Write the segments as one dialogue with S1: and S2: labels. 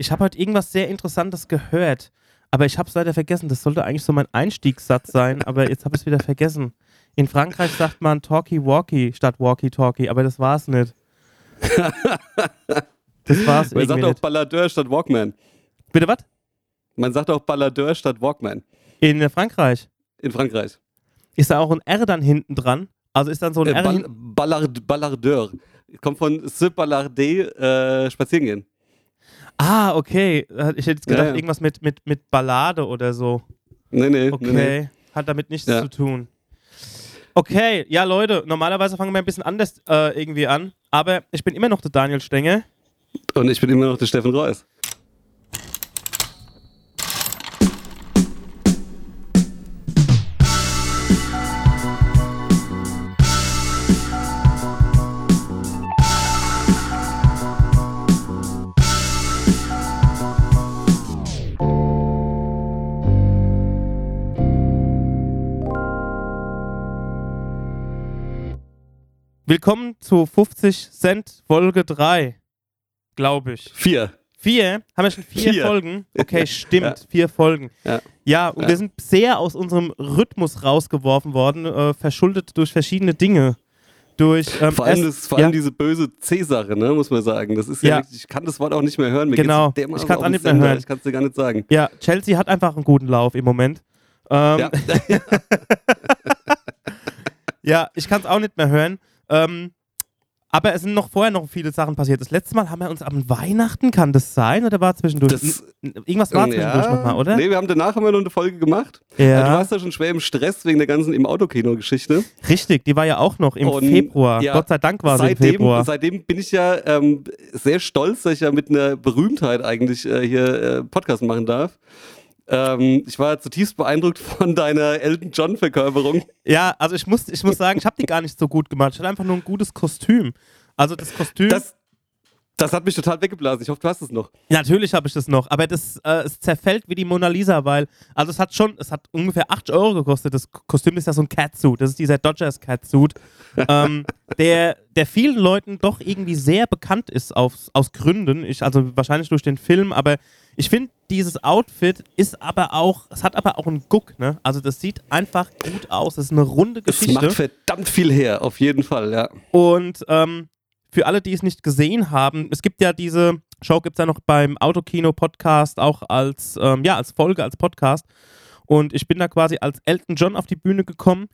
S1: Ich habe heute irgendwas sehr Interessantes gehört, aber ich habe es leider vergessen. Das sollte eigentlich so mein Einstiegssatz sein, aber jetzt habe ich es wieder vergessen. In Frankreich sagt man Talkie-Walkie statt Walkie-Talkie, aber das war es nicht. Das war's
S2: Man sagt auch. Balladeur statt Walkman.
S1: Bitte was?
S2: Man sagt auch Balladeur statt Walkman
S1: In äh, Frankreich.
S2: in Frankreich.
S1: Ist da auch ein R dann hinten dran? Also ist dann so ein
S2: Äh,
S1: R
S2: Ball? Ballard, Ballardeur. Kommt von Se Ballarder, äh, spazieren gehen.
S1: Ah, okay. Ich hätte jetzt gedacht,
S2: Ja, ja.
S1: irgendwas mit, mit, mit Ballade oder so.
S2: Nee, nee,
S1: Okay.
S2: nee, nee.
S1: Hat damit nichts
S2: Ja.
S1: zu tun. Okay, ja, Leute, normalerweise fangen wir ein bisschen anders äh, irgendwie an. Aber ich bin immer noch der Daniel Stenger.
S2: Und ich bin immer noch der Steffen Reuss.
S1: Willkommen zu 50 Cent Folge 3, glaube ich.
S2: Vier.
S1: Vier? Haben wir schon vier,
S2: Vier.
S1: Folgen? Okay, stimmt,
S2: Ja.
S1: vier Folgen.
S2: Ja.
S1: Ja, und
S2: Ja.
S1: wir sind sehr aus unserem Rhythmus rausgeworfen worden, äh, verschuldet durch verschiedene Dinge. Durch, ähm,
S2: Vor allem, das, vor allem diese böse C-Sache, ne, muss man sagen. Das ist ja, wirklich, ich kann das Wort auch nicht mehr hören. Mir
S1: Genau. Ich kann's
S2: auf
S1: auch nicht mehr
S2: Sender.
S1: hören.
S2: Ich kann es dir gar nicht sagen.
S1: ja, Chelsea hat einfach einen guten Lauf im Moment. Ähm,
S2: Ja.
S1: Ja, ich kann es auch nicht mehr hören. Ähm, aber es sind noch vorher noch viele Sachen passiert. Das letzte Mal haben wir uns am Weihnachten, kann das sein? Oder war zwischendurch?
S2: Das-
S1: Irgendwas war zwischendurch nochmal, oder?
S2: Nee, wir haben danach haben wir noch eine Folge gemacht.
S1: ja,
S2: Ja. Du warst ja schon schwer im Stress wegen der ganzen im Autokino-Geschichte.
S1: richtig, die war ja auch noch im
S2: Und,
S1: Februar.
S2: ja,
S1: Gott sei Dank war sie im
S2: Seitdem,
S1: Februar.
S2: seitdem bin ich ja ähm, sehr stolz, dass ich ja mit einer Berühmtheit eigentlich äh, hier äh, Podcast machen darf. Ähm, ich war zutiefst beeindruckt von deiner Elton John-Verkörperung.
S1: Ja, also ich muss, ich muss sagen, ich habe die gar nicht so gut gemacht. Ich hatte einfach nur ein gutes Kostüm. Also das Kostüm,
S2: Das, das hat mich total weggeblasen. Ich hoffe, du hast es noch.
S1: natürlich habe ich das noch, aber das äh, es zerfällt wie die Mona Lisa, weil, also es hat schon, es hat ungefähr 8 Euro gekostet. Das Kostüm ist ja so ein Catsuit, das ist dieser Dodgers Catsuit, ähm, der, der vielen Leuten doch irgendwie sehr bekannt ist aus, aus Gründen. Ich, also wahrscheinlich durch den Film, aber ich finde, dieses Outfit ist aber auch, es hat aber auch einen Guck, ne? Also das sieht einfach gut aus. Es ist eine runde
S2: Es
S1: Geschichte.
S2: macht verdammt viel her, auf jeden Fall, ja.
S1: Und ähm, für alle, die es nicht gesehen haben, es gibt ja diese Show, gibt es ja noch beim Autokino-Podcast auch als, ähm, ja, als Folge, als Podcast. Und ich bin da quasi als Elton John auf die Bühne gekommen,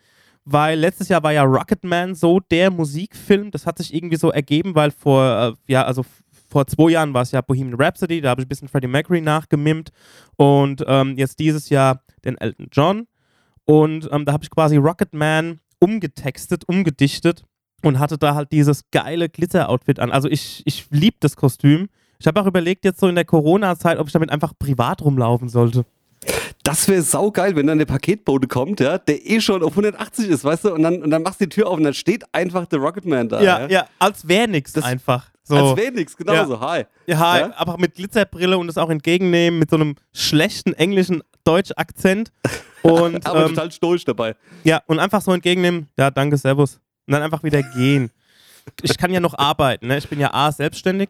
S1: weil letztes Jahr war ja Rocketman so der Musikfilm. Das hat sich irgendwie so ergeben, weil vor, äh, ja, also vor zwei Jahren war es ja Bohemian Rhapsody, da habe ich ein bisschen Freddie Mercury nachgemimmt. Und ähm, jetzt dieses Jahr den Elton John. Und ähm, da habe ich quasi Rocketman umgetextet, umgedichtet und hatte da halt dieses geile Glitzer-Outfit an. Also ich, ich liebe das Kostüm. Ich habe auch überlegt, jetzt so in der Corona-Zeit, ob ich damit einfach privat rumlaufen sollte.
S2: Das wäre saugeil, wenn dann der Paketbote kommt, ja, der eh schon auf 180 ist, weißt du, und dann, und dann machst du die Tür auf und dann steht einfach der Rocketman da.
S1: Ja, ja, als wäre nichts
S2: Das-
S1: einfach. So.
S2: Als wäre nix, genau
S1: Ja.
S2: so. Hi.
S1: ja,
S2: Ja?
S1: aber mit Glitzerbrille und das auch entgegennehmen mit so einem schlechten englischen Deutsch-Akzent. Und,
S2: Aber
S1: ähm,
S2: total stoisch dabei.
S1: ja, und einfach so entgegennehmen, ja, danke, servus. Und dann einfach wieder gehen. Ich kann ja noch arbeiten, ne? Ich bin ja A, selbstständig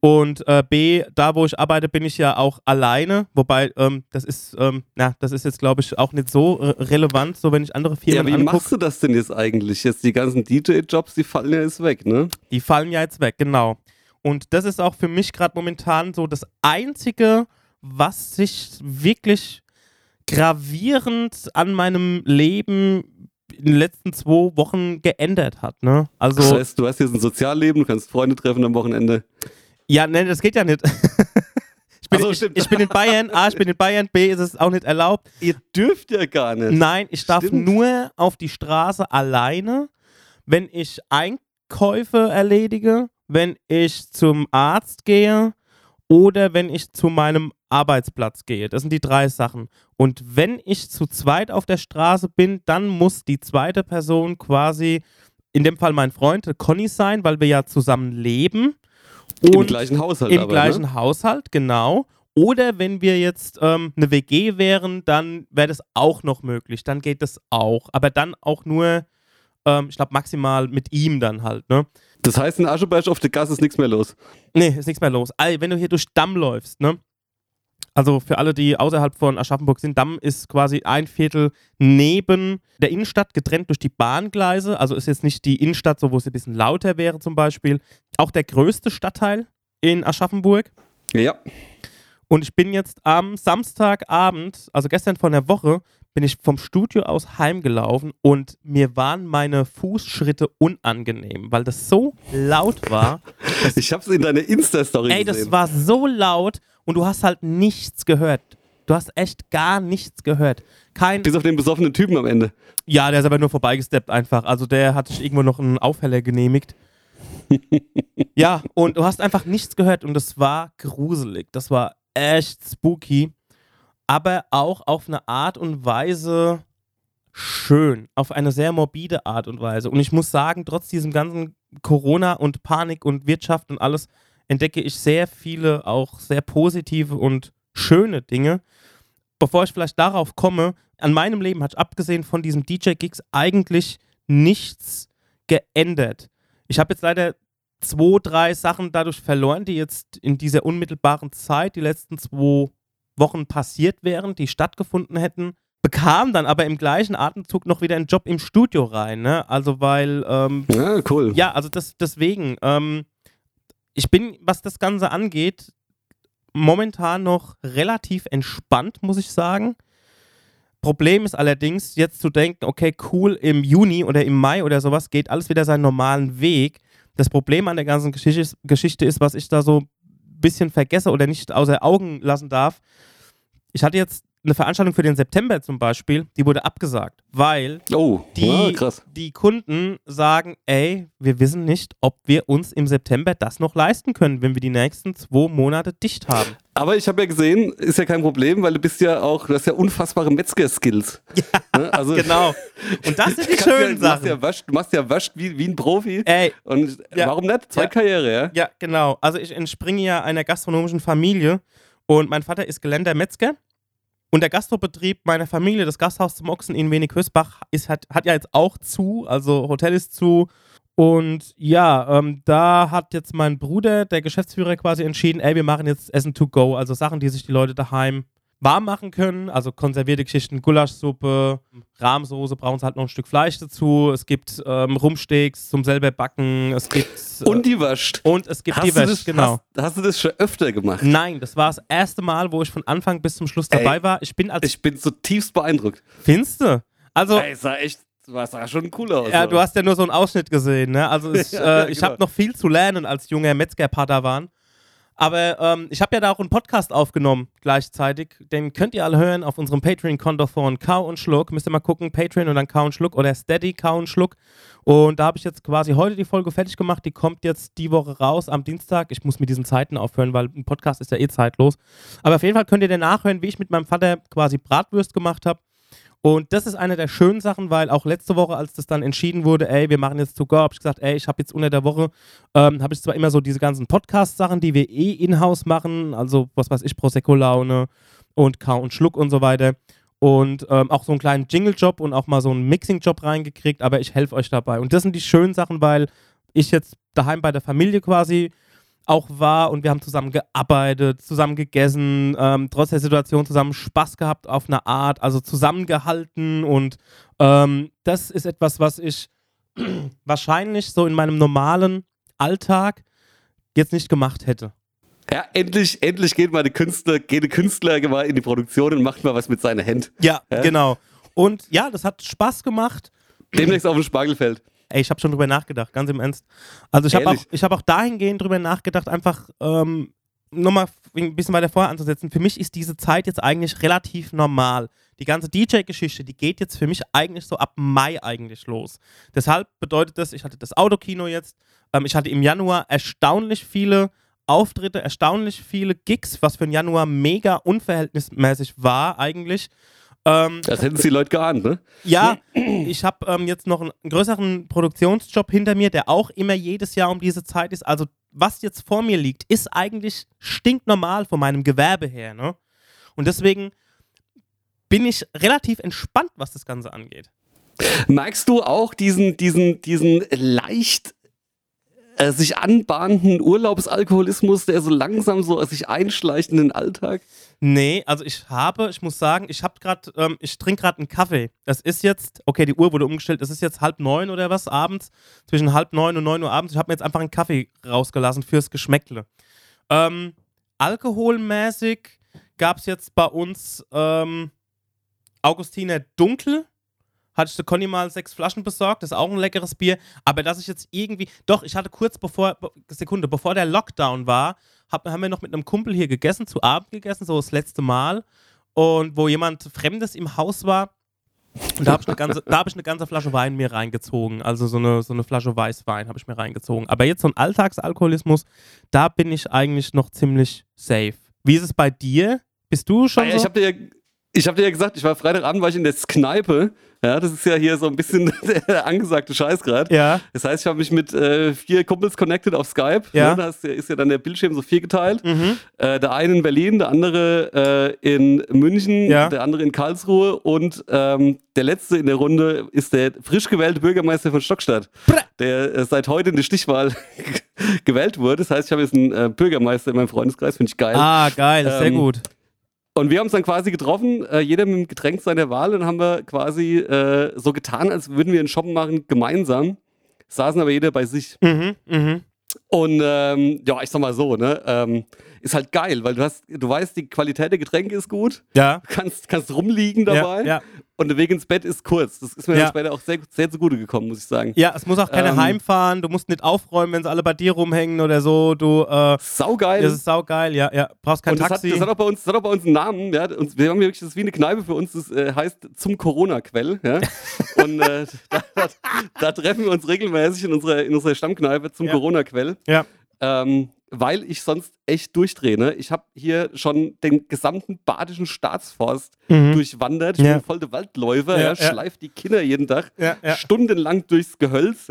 S1: und äh, B, da wo ich arbeite, bin ich ja auch alleine. Wobei, ähm, das ist, ähm, na, das ist jetzt, glaube ich, auch nicht so äh, relevant, so wenn ich andere
S2: Ja,
S1: Firmen
S2: wie
S1: angucke.
S2: machst du das denn jetzt eigentlich? Jetzt die ganzen DJ-Jobs, die fallen ja jetzt weg, ne?
S1: Die fallen ja jetzt weg, genau. Und das ist auch für mich gerade momentan so das Einzige, was sich wirklich gravierend an meinem Leben in den letzten zwei Wochen geändert hat. Ne? Also,
S2: Das heißt, du hast jetzt ein Sozialleben, du kannst Freunde treffen am Wochenende.
S1: Ja, ne, das geht ja nicht. ich, bin,
S2: so,
S1: ich, ich bin in Bayern, A, ich bin in Bayern, B, ist es auch nicht erlaubt.
S2: Ihr dürft ja gar nicht.
S1: Nein, ich darf
S2: Stimmt.
S1: nur auf die Straße alleine, wenn ich Einkäufe erledige, wenn ich zum Arzt gehe oder wenn ich zu meinem Arbeitsplatz gehe. Das sind die drei Sachen. Und wenn ich zu zweit auf der Straße bin, dann muss die zweite Person quasi, in dem Fall mein Freund, Conny sein, weil wir ja zusammen leben.
S2: Im gleichen Haushalt
S1: Im
S2: aber,
S1: gleichen
S2: ne?
S1: Haushalt, genau. Oder wenn wir jetzt ähm, eine WG wären, dann wäre das auch noch möglich. Dann geht das auch. Aber dann auch nur Ähm, ich glaube maximal mit ihm dann halt, ne?
S2: Das heißt, in Ascheberg auf der Gas ist nichts mehr los.
S1: Nee, ist nichts mehr los. Also, wenn du hier durch Damm läufst, ne? Also für alle, die außerhalb von Aschaffenburg sind, Damm ist quasi ein Viertel neben der Innenstadt, getrennt durch die Bahngleise. Also ist jetzt nicht die Innenstadt, so wo es ein bisschen lauter wäre zum Beispiel. Auch der größte Stadtteil in Aschaffenburg.
S2: Ja.
S1: Und ich bin jetzt am Samstagabend, also gestern von der Woche, bin ich vom Studio aus heimgelaufen und mir waren meine Fußschritte unangenehm, weil das so laut war.
S2: ich habe es in deiner Insta-Story gesehen.
S1: Ey, das war so laut und du hast halt nichts gehört. Du hast echt gar nichts gehört. Kein
S2: Bis auf den besoffenen Typen am Ende.
S1: Ja, der ist aber nur vorbeigesteppt einfach. Also der hat sich irgendwo noch einen Aufheller genehmigt. ja, und du hast einfach nichts gehört und das war gruselig. Das war echt spooky aber auch auf eine Art und Weise schön, auf eine sehr morbide Art und Weise. Und ich muss sagen, trotz diesem ganzen Corona und Panik und Wirtschaft und alles entdecke ich sehr viele auch sehr positive und schöne Dinge. Bevor ich vielleicht darauf komme, an meinem Leben hat abgesehen von diesen DJ-Gigs eigentlich nichts geändert. Ich habe jetzt leider zwei, drei Sachen dadurch verloren, die jetzt in dieser unmittelbaren Zeit, die letzten zwei Wochen passiert wären, die stattgefunden hätten, bekam dann aber im gleichen Atemzug noch wieder einen Job im Studio rein. Ne? Also weil ähm,
S2: ja cool.
S1: Ja, also das, deswegen. Ähm, ich bin, was das Ganze angeht, momentan noch relativ entspannt, muss ich sagen. Problem ist allerdings, jetzt zu denken, okay, cool, im Juni oder im Mai oder sowas geht alles wieder seinen normalen Weg. Das Problem an der ganzen Geschichte ist, Geschichte ist was ich da so bisschen vergesse oder nicht außer Augen lassen darf. Ich hatte jetzt eine Veranstaltung für den September zum Beispiel, die wurde abgesagt, weil
S2: oh,
S1: die,
S2: ja,
S1: die Kunden sagen, ey, wir wissen nicht, ob wir uns im September das noch leisten können, wenn wir die nächsten zwei Monate dicht haben.
S2: Aber ich habe ja gesehen, ist ja kein Problem, weil du bist ja auch, du hast ja unfassbare Metzger-Skills.
S1: Ja, ne? also, genau. Und das sind die schönen
S2: ja,
S1: Sachen.
S2: Du, ja wasch, du machst ja wascht wie, wie ein Profi.
S1: Ey.
S2: Und ja, warum nicht? Zwei ja, Karriere, ja?
S1: Ja, genau. Also ich entspringe ja einer gastronomischen Familie und mein Vater ist gelernter Metzger. Und der Gastrobetrieb meiner Familie, das Gasthaus zum Ochsen in Wenig-Hösbach, hat, hat ja jetzt auch zu. Also Hotel ist zu. Und ja, ähm, da hat jetzt mein Bruder, der Geschäftsführer, quasi entschieden, ey, wir machen jetzt Essen to go. Also Sachen, die sich die Leute daheim warm machen können. Also konservierte Geschichten, Gulaschsuppe, Rahmsoße, brauchen sie halt noch ein Stück Fleisch dazu. Es gibt ähm, Rumsteaks zum selber backen. Es gibt.
S2: Äh, und die wascht.
S1: Und es gibt
S2: hast
S1: die wascht, genau.
S2: Hast, hast, du das schon öfter gemacht?
S1: Nein, das war das erste Mal, wo ich von Anfang bis zum Schluss dabei
S2: Ey,
S1: war. Ich bin als.
S2: Ich bin zutiefst beeindruckt.
S1: Findest du? Also.
S2: Ey, sah echt. Das sah schon cool aus.
S1: Ja, du hast ja nur so einen Ausschnitt gesehen, ne? Also ich, ja, äh, ich genau. habe noch viel zu lernen als junger Metzger-Padawan. Aber ähm, ich habe ja da auch einen Podcast aufgenommen gleichzeitig. Den könnt ihr alle hören auf unserem Patreon-Konto von Kau und Schluck. Müsst ihr mal gucken, Patreon und dann Kau und Schluck oder Steady Kau und Schluck. Und da habe ich jetzt quasi heute die Folge fertig gemacht. Die kommt jetzt die Woche raus am Dienstag. Ich muss mit diesen Zeiten aufhören, weil ein Podcast ist ja eh zeitlos. Aber auf jeden Fall könnt ihr dann nachhören, wie ich mit meinem Vater quasi Bratwürst gemacht habe. Und das ist eine der schönen Sachen, weil auch letzte Woche, als das dann entschieden wurde, ey, wir machen jetzt to go, habe ich gesagt, ey, ich habe jetzt unter der Woche, ähm, habe ich zwar immer so diese ganzen Podcast-Sachen, die wir eh in-house machen, also was weiß ich, Prosecco-Laune und Kau und Schluck und so weiter. Und ähm, auch so einen kleinen Jingle-Job und auch mal so einen Mixing-Job reingekriegt, aber ich helfe euch dabei. Und das sind die schönen Sachen, weil ich jetzt daheim bei der Familie quasi auch war und wir haben zusammen gearbeitet, zusammen gegessen, ähm, trotz der Situation zusammen Spaß gehabt auf eine Art, also zusammengehalten und ähm, das ist etwas, was ich wahrscheinlich so in meinem normalen Alltag jetzt nicht gemacht hätte.
S2: Ja, endlich, endlich geht mal der Künstler, geht der Künstler mal in die Produktion und macht mal was mit seiner Hand.
S1: Ja, ja, genau. Und ja, das hat Spaß gemacht.
S2: Demnächst auf dem Spargelfeld.
S1: Ey, ich habe schon drüber nachgedacht, ganz im Ernst. Also ich habe auch, hab auch dahingehend drüber nachgedacht, einfach ähm, nochmal ein bisschen weiter vorher anzusetzen. Für mich ist diese Zeit jetzt eigentlich relativ normal. Die ganze DJ-Geschichte, die geht jetzt für mich eigentlich so ab Mai eigentlich los. Deshalb bedeutet das, ich hatte das Autokino jetzt, ähm, ich hatte im Januar erstaunlich viele Auftritte, erstaunlich viele Gigs, was für den Januar mega unverhältnismäßig war eigentlich.
S2: Ähm, das hätten die Leute geahnt, ne?
S1: Ja, ich habe ähm, jetzt noch einen größeren Produktionsjob hinter mir, der auch immer jedes Jahr um diese Zeit ist. Also, was jetzt vor mir liegt, ist eigentlich stinknormal von meinem Gewerbe her, ne? Und deswegen bin ich relativ entspannt, was das Ganze angeht.
S2: Merkst du auch diesen, diesen, diesen leicht äh, sich anbahnenden Urlaubsalkoholismus, der so langsam so sich einschleicht in den Alltag?
S1: Nee, also ich habe, ich muss sagen, ich habe gerade, ähm, ich trinke gerade einen Kaffee. Das ist jetzt, okay, die Uhr wurde umgestellt, es ist jetzt halb neun oder was abends, zwischen halb neun und neun Uhr abends. Ich habe mir jetzt einfach einen Kaffee rausgelassen fürs Geschmäckle. Ähm, alkoholmäßig gab es jetzt bei uns ähm, Augustiner Dunkel hatte ich der Conny mal sechs Flaschen besorgt. Das ist auch ein leckeres Bier. Aber dass ich jetzt irgendwie. Doch, ich hatte kurz bevor. Sekunde, bevor der Lockdown war, hab, haben wir noch mit einem Kumpel hier gegessen, zu Abend gegessen, so das letzte Mal. Und wo jemand Fremdes im Haus war. Und da habe ich, eine ganze, hab ich eine ganze Flasche Wein mir reingezogen. Also so eine, so eine Flasche Weißwein habe ich mir reingezogen. Aber jetzt so ein Alltagsalkoholismus, da bin ich eigentlich noch ziemlich safe. Wie ist es bei dir? Bist du schon. Ja, so?
S2: Ich habe dir, hab dir ja gesagt, ich war Freitagabend war ich in der Kneipe ja, das ist ja hier so ein bisschen der angesagte Scheiß gerade.
S1: Ja.
S2: Das heißt, ich habe mich mit äh, vier Kumpels connected auf Skype.
S1: Ja.
S2: Ne? Da ist, ist, ja dann der Bildschirm so vier geteilt. Mhm. Äh, der eine in Berlin, der andere äh, in München,
S1: ja.
S2: der andere in Karlsruhe und ähm, der letzte in der Runde ist der frisch gewählte Bürgermeister von Stockstadt, Bra der äh, seit heute in die Stichwahl gewählt wurde. Das heißt, ich habe jetzt einen äh, Bürgermeister in meinem Freundeskreis, finde ich geil.
S1: Ah, geil, ähm, sehr gut.
S2: Und wir haben uns dann quasi getroffen, äh, jeder mit dem Getränk seiner Wahl, und haben wir quasi äh, so getan, als würden wir einen Shoppen machen, gemeinsam. Saßen aber jeder bei sich.
S1: Mhm, mh.
S2: Und ähm, ja, ich sag mal so, ne? Ähm, ist halt geil, weil du hast, du weißt, die Qualität der Getränke ist gut.
S1: Ja.
S2: Du kannst, kannst rumliegen dabei.
S1: Ja, ja.
S2: Und der Weg ins Bett ist kurz. Das ist mir ja. später auch sehr, sehr zugute gekommen, muss ich sagen.
S1: Ja, es muss auch keiner ähm, heimfahren. Du musst nicht aufräumen, wenn sie alle bei dir rumhängen oder so. Du, äh,
S2: saugeil.
S1: Das ist saugeil, ja, ja. Brauchst kein
S2: und das
S1: Taxi.
S2: Hat, das, hat auch bei uns, das hat auch bei uns einen Namen. Ja. Und wir haben wirklich, das ist wie eine Kneipe für uns. Das äh, heißt zum Corona-Quell. Ja. und äh, da, da, da, treffen wir uns regelmäßig in unserer, in unserer Stammkneipe zum
S1: ja.
S2: Corona-Quell.
S1: Ja.
S2: Ähm, weil ich sonst echt durchdrehe. Ne? Ich habe hier schon den gesamten badischen Staatsforst mhm. durchwandert. Ich ja. bin voll der Waldläufer, ja, ja, schleife die Kinder jeden Tag stundenlang durchs Gehölz.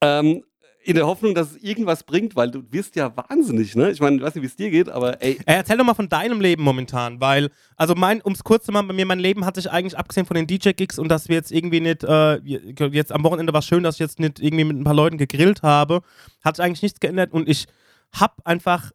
S2: Ähm, in der Hoffnung, dass es irgendwas bringt, weil du wirst ja wahnsinnig, ne? Ich meine, ich weiß nicht, wie es dir geht, aber ey.
S1: Erzähl doch mal von deinem Leben momentan, weil, also mein, um es kurz zu machen, bei mir, mein Leben hat sich eigentlich abgesehen von den DJ-Gigs und dass wir jetzt irgendwie nicht, äh, jetzt am Wochenende war es schön, dass ich jetzt nicht irgendwie mit ein paar Leuten gegrillt habe, hat sich eigentlich nichts geändert und ich hab einfach,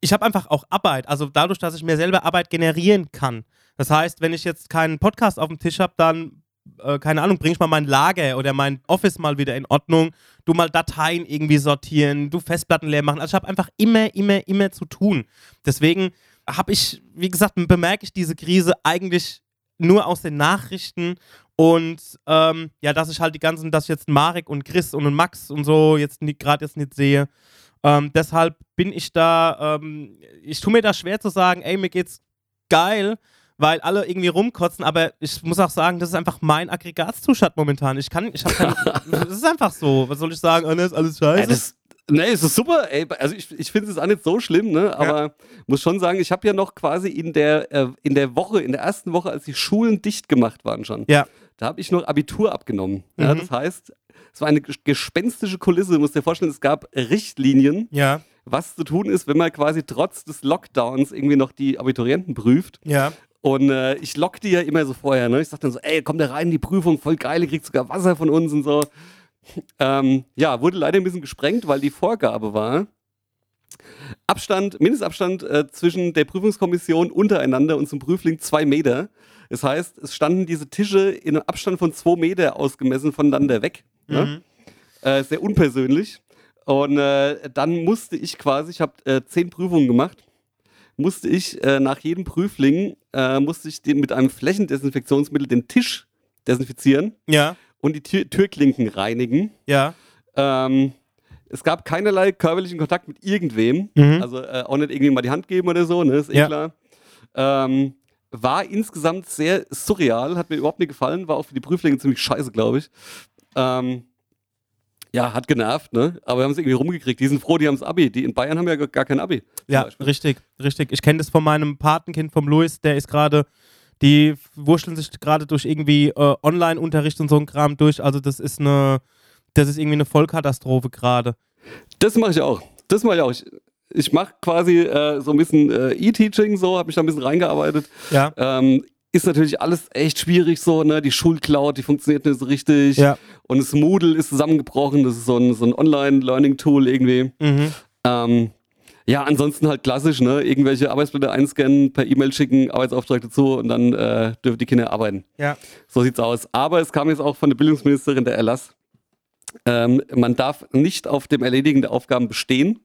S1: ich habe einfach auch Arbeit, also dadurch, dass ich mir selber Arbeit generieren kann. Das heißt, wenn ich jetzt keinen Podcast auf dem Tisch habe, dann äh, keine Ahnung, bring ich mal mein Lager oder mein Office mal wieder in Ordnung, du mal Dateien irgendwie sortieren, du Festplatten leer machen. Also ich habe einfach immer, immer, immer zu tun. Deswegen habe ich, wie gesagt, bemerke ich diese Krise eigentlich nur aus den Nachrichten und ähm, ja, dass ich halt die ganzen, dass ich jetzt Marek und Chris und Max und so jetzt gerade jetzt nicht sehe. Ähm, deshalb bin ich da, ähm, ich tue mir da schwer zu sagen, ey, mir geht's geil, weil alle irgendwie rumkotzen, aber ich muss auch sagen, das ist einfach mein Aggregatzustand momentan. Ich kann, ich habe kein, das ist einfach so. Was soll ich sagen? Ist alles scheiße. Ja, das,
S2: nee, es ist super, ey. Also ich, ich finde es auch nicht so schlimm, ne? Aber ja. muss schon sagen, ich habe ja noch quasi in der, äh, in der Woche, in der ersten Woche, als die Schulen dicht gemacht waren schon,
S1: ja.
S2: da habe ich noch Abitur abgenommen. Mhm. Ja, das heißt, es war eine gespenstische Kulisse. Du musst dir vorstellen, es gab Richtlinien.
S1: Ja
S2: was zu tun ist, wenn man quasi trotz des Lockdowns irgendwie noch die Abiturienten prüft.
S1: Ja.
S2: Und äh, ich lock die ja immer so vorher. Ne? Ich sag dann so, ey, komm da rein in die Prüfung, voll geil, ihr kriegt sogar Wasser von uns und so. Ähm, ja, wurde leider ein bisschen gesprengt, weil die Vorgabe war, Abstand, Mindestabstand äh, zwischen der Prüfungskommission untereinander und zum Prüfling zwei Meter. Das heißt, es standen diese Tische in einem Abstand von zwei Meter ausgemessen voneinander weg. Ne? Mhm. Ne? Äh, sehr unpersönlich. Und äh, dann musste ich quasi, ich habe äh, zehn Prüfungen gemacht musste ich äh, nach jedem Prüfling äh, musste ich den, mit einem Flächendesinfektionsmittel den Tisch desinfizieren
S1: ja.
S2: und die Tür Türklinken reinigen.
S1: Ja.
S2: Ähm, es gab keinerlei körperlichen Kontakt mit irgendwem.
S1: Mhm.
S2: Also äh, auch nicht irgendwie mal die Hand geben oder so, ne? Ist eh
S1: ja.
S2: klar. Ähm, war insgesamt sehr surreal, hat mir überhaupt nicht gefallen, war auch für die Prüflinge ziemlich scheiße, glaube ich. Ähm, ja, hat genervt, ne? Aber wir haben es irgendwie rumgekriegt. Die sind froh, die haben das Abi. Die in Bayern haben ja gar kein Abi.
S1: Ja, Beispiel. richtig, richtig. Ich kenne das von meinem Patenkind, vom Louis, der ist gerade, die wurschteln sich gerade durch irgendwie äh, Online-Unterricht und so ein Kram durch. Also das ist eine, das ist irgendwie eine Vollkatastrophe gerade.
S2: Das mache ich auch. Das mache ich auch. Ich, ich mache quasi äh, so ein bisschen äh, E-Teaching, so, habe mich da ein bisschen reingearbeitet.
S1: Ja.
S2: Ähm, ist natürlich alles echt schwierig so, ne? Die Schulcloud, die funktioniert nicht so richtig.
S1: Ja.
S2: Und das Moodle ist zusammengebrochen. Das ist so ein, so ein Online-Learning-Tool irgendwie.
S1: Mhm.
S2: Ähm, ja, ansonsten halt klassisch, ne? Irgendwelche Arbeitsblätter einscannen, per E-Mail schicken, Arbeitsauftrag dazu und dann äh, dürfen die Kinder arbeiten.
S1: Ja.
S2: So sieht's aus. Aber es kam jetzt auch von der Bildungsministerin der Erlass. Ähm, man darf nicht auf dem Erledigen der Aufgaben bestehen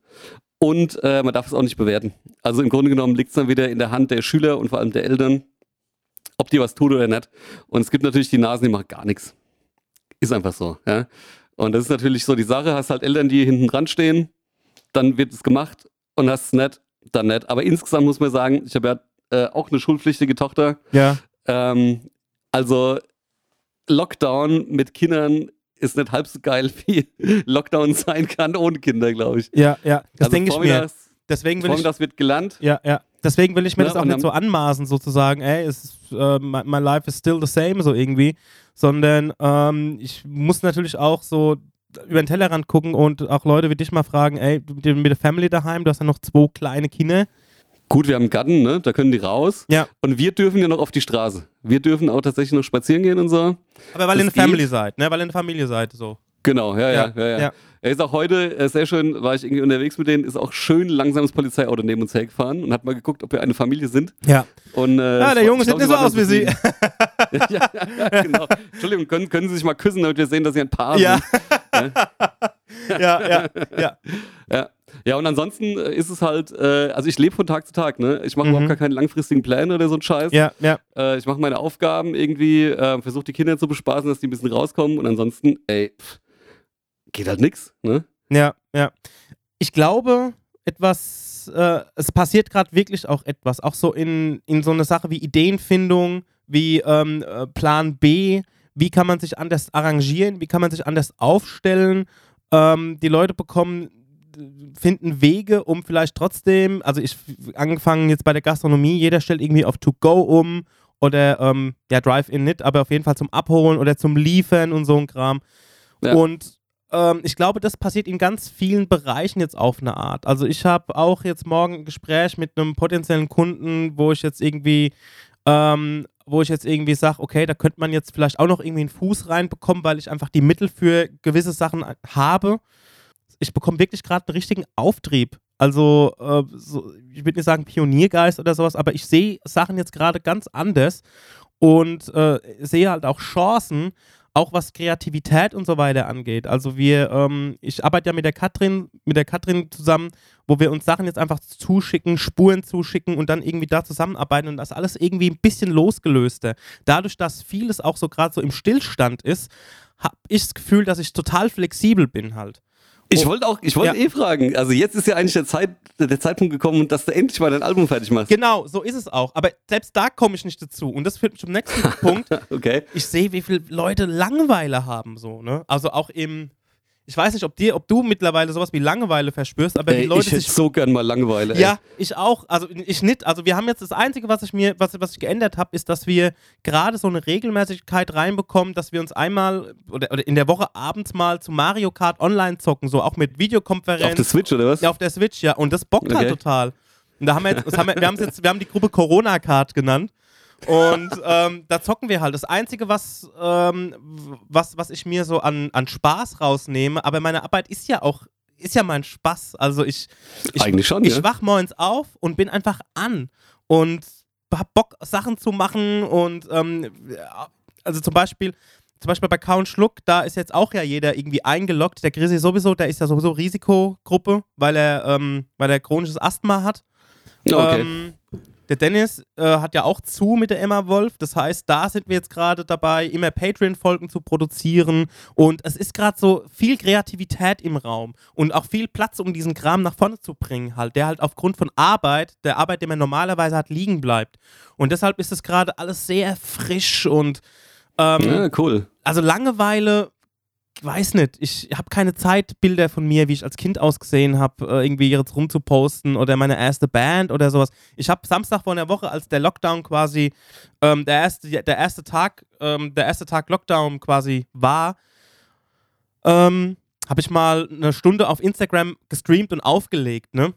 S2: und äh, man darf es auch nicht bewerten. Also im Grunde genommen liegt es dann wieder in der Hand der Schüler und vor allem der Eltern, ob die was tun oder nicht. Und es gibt natürlich die Nasen, die machen gar nichts. Ist einfach so. Ja? Und das ist natürlich so die Sache. Hast halt Eltern, die hinten dran stehen, dann wird es gemacht und hast es nicht, dann nicht. Aber insgesamt muss man sagen, ich habe ja äh, auch eine schulpflichtige Tochter.
S1: Ja.
S2: Ähm, also Lockdown mit Kindern ist nicht halb so geil, wie Lockdown sein kann ohne Kinder, glaube ich.
S1: Ja, ja. Das
S2: also
S1: denke ich mir. Deswegen will ich.
S2: Wird gelernt.
S1: Ja, ja. Deswegen will ich mir
S2: Ne,
S1: das auch nicht so anmaßen, sozusagen, ey, es ist, äh, my, my life is still the same, so irgendwie. Sondern ähm, ich muss natürlich auch so über den Tellerrand gucken und auch Leute wie dich mal fragen, ey, mit der- mit der Family daheim, du hast ja noch zwei kleine Kinder.
S2: Gut, wir haben einen Garten, ne? da können die raus.
S1: Ja.
S2: Und wir dürfen ja noch auf die Straße. Wir dürfen auch tatsächlich noch spazieren gehen und so.
S1: Aber weil ihr eine
S2: Das.
S1: Family seid, ne? Weil ihr eine Familie seid, so.
S2: Genau, ja, ja, ja. ja,
S1: ja.
S2: Er ist auch heute äh, sehr schön, war ich irgendwie unterwegs mit denen, ist auch schön langsames Polizeiauto neben uns hergefahren und hat mal geguckt, ob wir eine Familie sind.
S1: Ja.
S2: Und, äh,
S1: Ja, der Junge sieht nicht so aus wie Sie.
S2: ja, ja, ja, genau. Entschuldigung, können, können Sie sich mal küssen, damit wir sehen, dass Sie ein Paar
S1: Ja.
S2: sind?
S1: ja, ja, ja.
S2: Ja. Ja, und ansonsten äh, ist es halt, äh, also ich lebe von Tag zu Tag, ne? Ich mache
S1: Mhm.
S2: überhaupt gar keine langfristigen Pläne oder so ein Scheiß.
S1: Ja, ja.
S2: Äh, ich mache meine Aufgaben irgendwie, äh, versuche die Kinder zu bespaßen, dass die ein bisschen rauskommen und ansonsten, ey, pff, geht halt nix, ne?
S1: Ja, ja. Ich glaube, etwas, äh, es passiert gerade wirklich auch etwas, auch so in, in so eine Sache wie Ideenfindung, wie ähm, äh, Plan B, wie kann man sich anders arrangieren, wie kann man sich anders aufstellen. Ähm, die Leute bekommen, finden Wege, um vielleicht trotzdem, also ich angefangen jetzt bei der Gastronomie, jeder stellt irgendwie auf To-Go um oder ähm, ja, Drive-In nicht, aber auf jeden Fall zum Abholen oder zum Liefern und so ein Kram.
S2: Ja.
S1: Und ähm, ich glaube, das passiert in ganz vielen Bereichen jetzt auf eine Art. Also ich habe auch jetzt morgen ein Gespräch mit einem potenziellen Kunden, wo ich jetzt irgendwie, ähm, wo ich jetzt irgendwie sage, okay, da könnte man jetzt vielleicht auch noch irgendwie einen Fuß reinbekommen, weil ich einfach die Mittel für gewisse Sachen habe. Ich bekomme wirklich gerade einen richtigen Auftrieb. Also, äh, so, ich würde nicht sagen Pioniergeist oder sowas, aber ich sehe Sachen jetzt gerade ganz anders und äh, sehe halt auch Chancen, auch was Kreativität und so weiter angeht. Also wir, ähm, ich arbeite ja mit der Katrin, mit der Katrin zusammen, wo wir uns Sachen jetzt einfach zuschicken, Spuren zuschicken und dann irgendwie da zusammenarbeiten und das alles irgendwie ein bisschen losgelöster. Dadurch, dass vieles auch so gerade so im Stillstand ist, habe ich das Gefühl, dass ich total flexibel bin halt.
S2: Ich
S1: Oh.
S2: wollte auch, ich wollte
S1: Ja.
S2: eh fragen, also jetzt ist ja eigentlich der, Zeit, der Zeitpunkt gekommen, dass du endlich mal dein Album fertig machst.
S1: Genau, so ist es auch. Aber selbst da komme ich nicht dazu. Und das führt mich zum nächsten Punkt.
S2: Okay.
S1: ich sehe, wie viele Leute Langeweile haben, so, ne? Also auch im, ich weiß nicht, ob dir, ob du mittlerweile sowas wie Langeweile verspürst, aber
S2: Ey,
S1: die Leute
S2: ich hätte
S1: sich.
S2: so gern mal Langeweile. ey.
S1: Ja, ich auch. Also ich nicht. Also wir haben jetzt das Einzige, was ich mir, was, was ich geändert habe, ist, dass wir gerade so eine Regelmäßigkeit reinbekommen, dass wir uns einmal oder, oder in der Woche abends mal zu Mario Kart online zocken, so auch mit Videokonferenz.
S2: Auf der Switch oder was?
S1: Ja, auf der Switch, ja. Und das bockt halt
S2: Okay.
S1: total. Und da haben wir jetzt, haben wir, wir haben jetzt, wir haben die Gruppe Corona Card genannt. Und ähm, da zocken wir halt. Das Einzige, was, ähm, was, was ich mir so an, an Spaß rausnehme, aber meine Arbeit ist ja auch, ist ja mein Spaß. Also ich, ich,
S2: Eigentlich schon,
S1: ich
S2: ja.
S1: wach morgens auf und bin einfach an und hab Bock, Sachen zu machen und ähm, also zum Beispiel, zum Beispiel bei Count Schluck, da ist jetzt auch ja jeder irgendwie eingeloggt. Der Chrissy sowieso, der ist ja sowieso Risikogruppe, weil er, ähm, weil er chronisches Asthma hat.
S2: Okay.
S1: Der Dennis äh, hat ja auch zu mit der Emma Wolf. Das heißt, da sind wir jetzt gerade dabei, immer Patreon-Folgen zu produzieren. Und es ist gerade so viel Kreativität im Raum und auch viel Platz, um diesen Kram nach vorne zu bringen, halt, der halt aufgrund von Arbeit, der Arbeit, die man normalerweise hat, liegen bleibt. Und deshalb ist es gerade alles sehr frisch und ähm,
S2: ja, cool.
S1: also Langeweile, weiß nicht, ich habe keine Zeitbilder von mir, wie ich als Kind ausgesehen habe, äh, irgendwie jetzt rumzuposten oder meine erste Band oder sowas. Ich habe Samstag vor einer Woche, als der Lockdown quasi, ähm, der, erste, der erste Tag, ähm, der erste Tag Lockdown quasi war, ähm, habe ich mal eine Stunde auf Instagram gestreamt und aufgelegt, ne?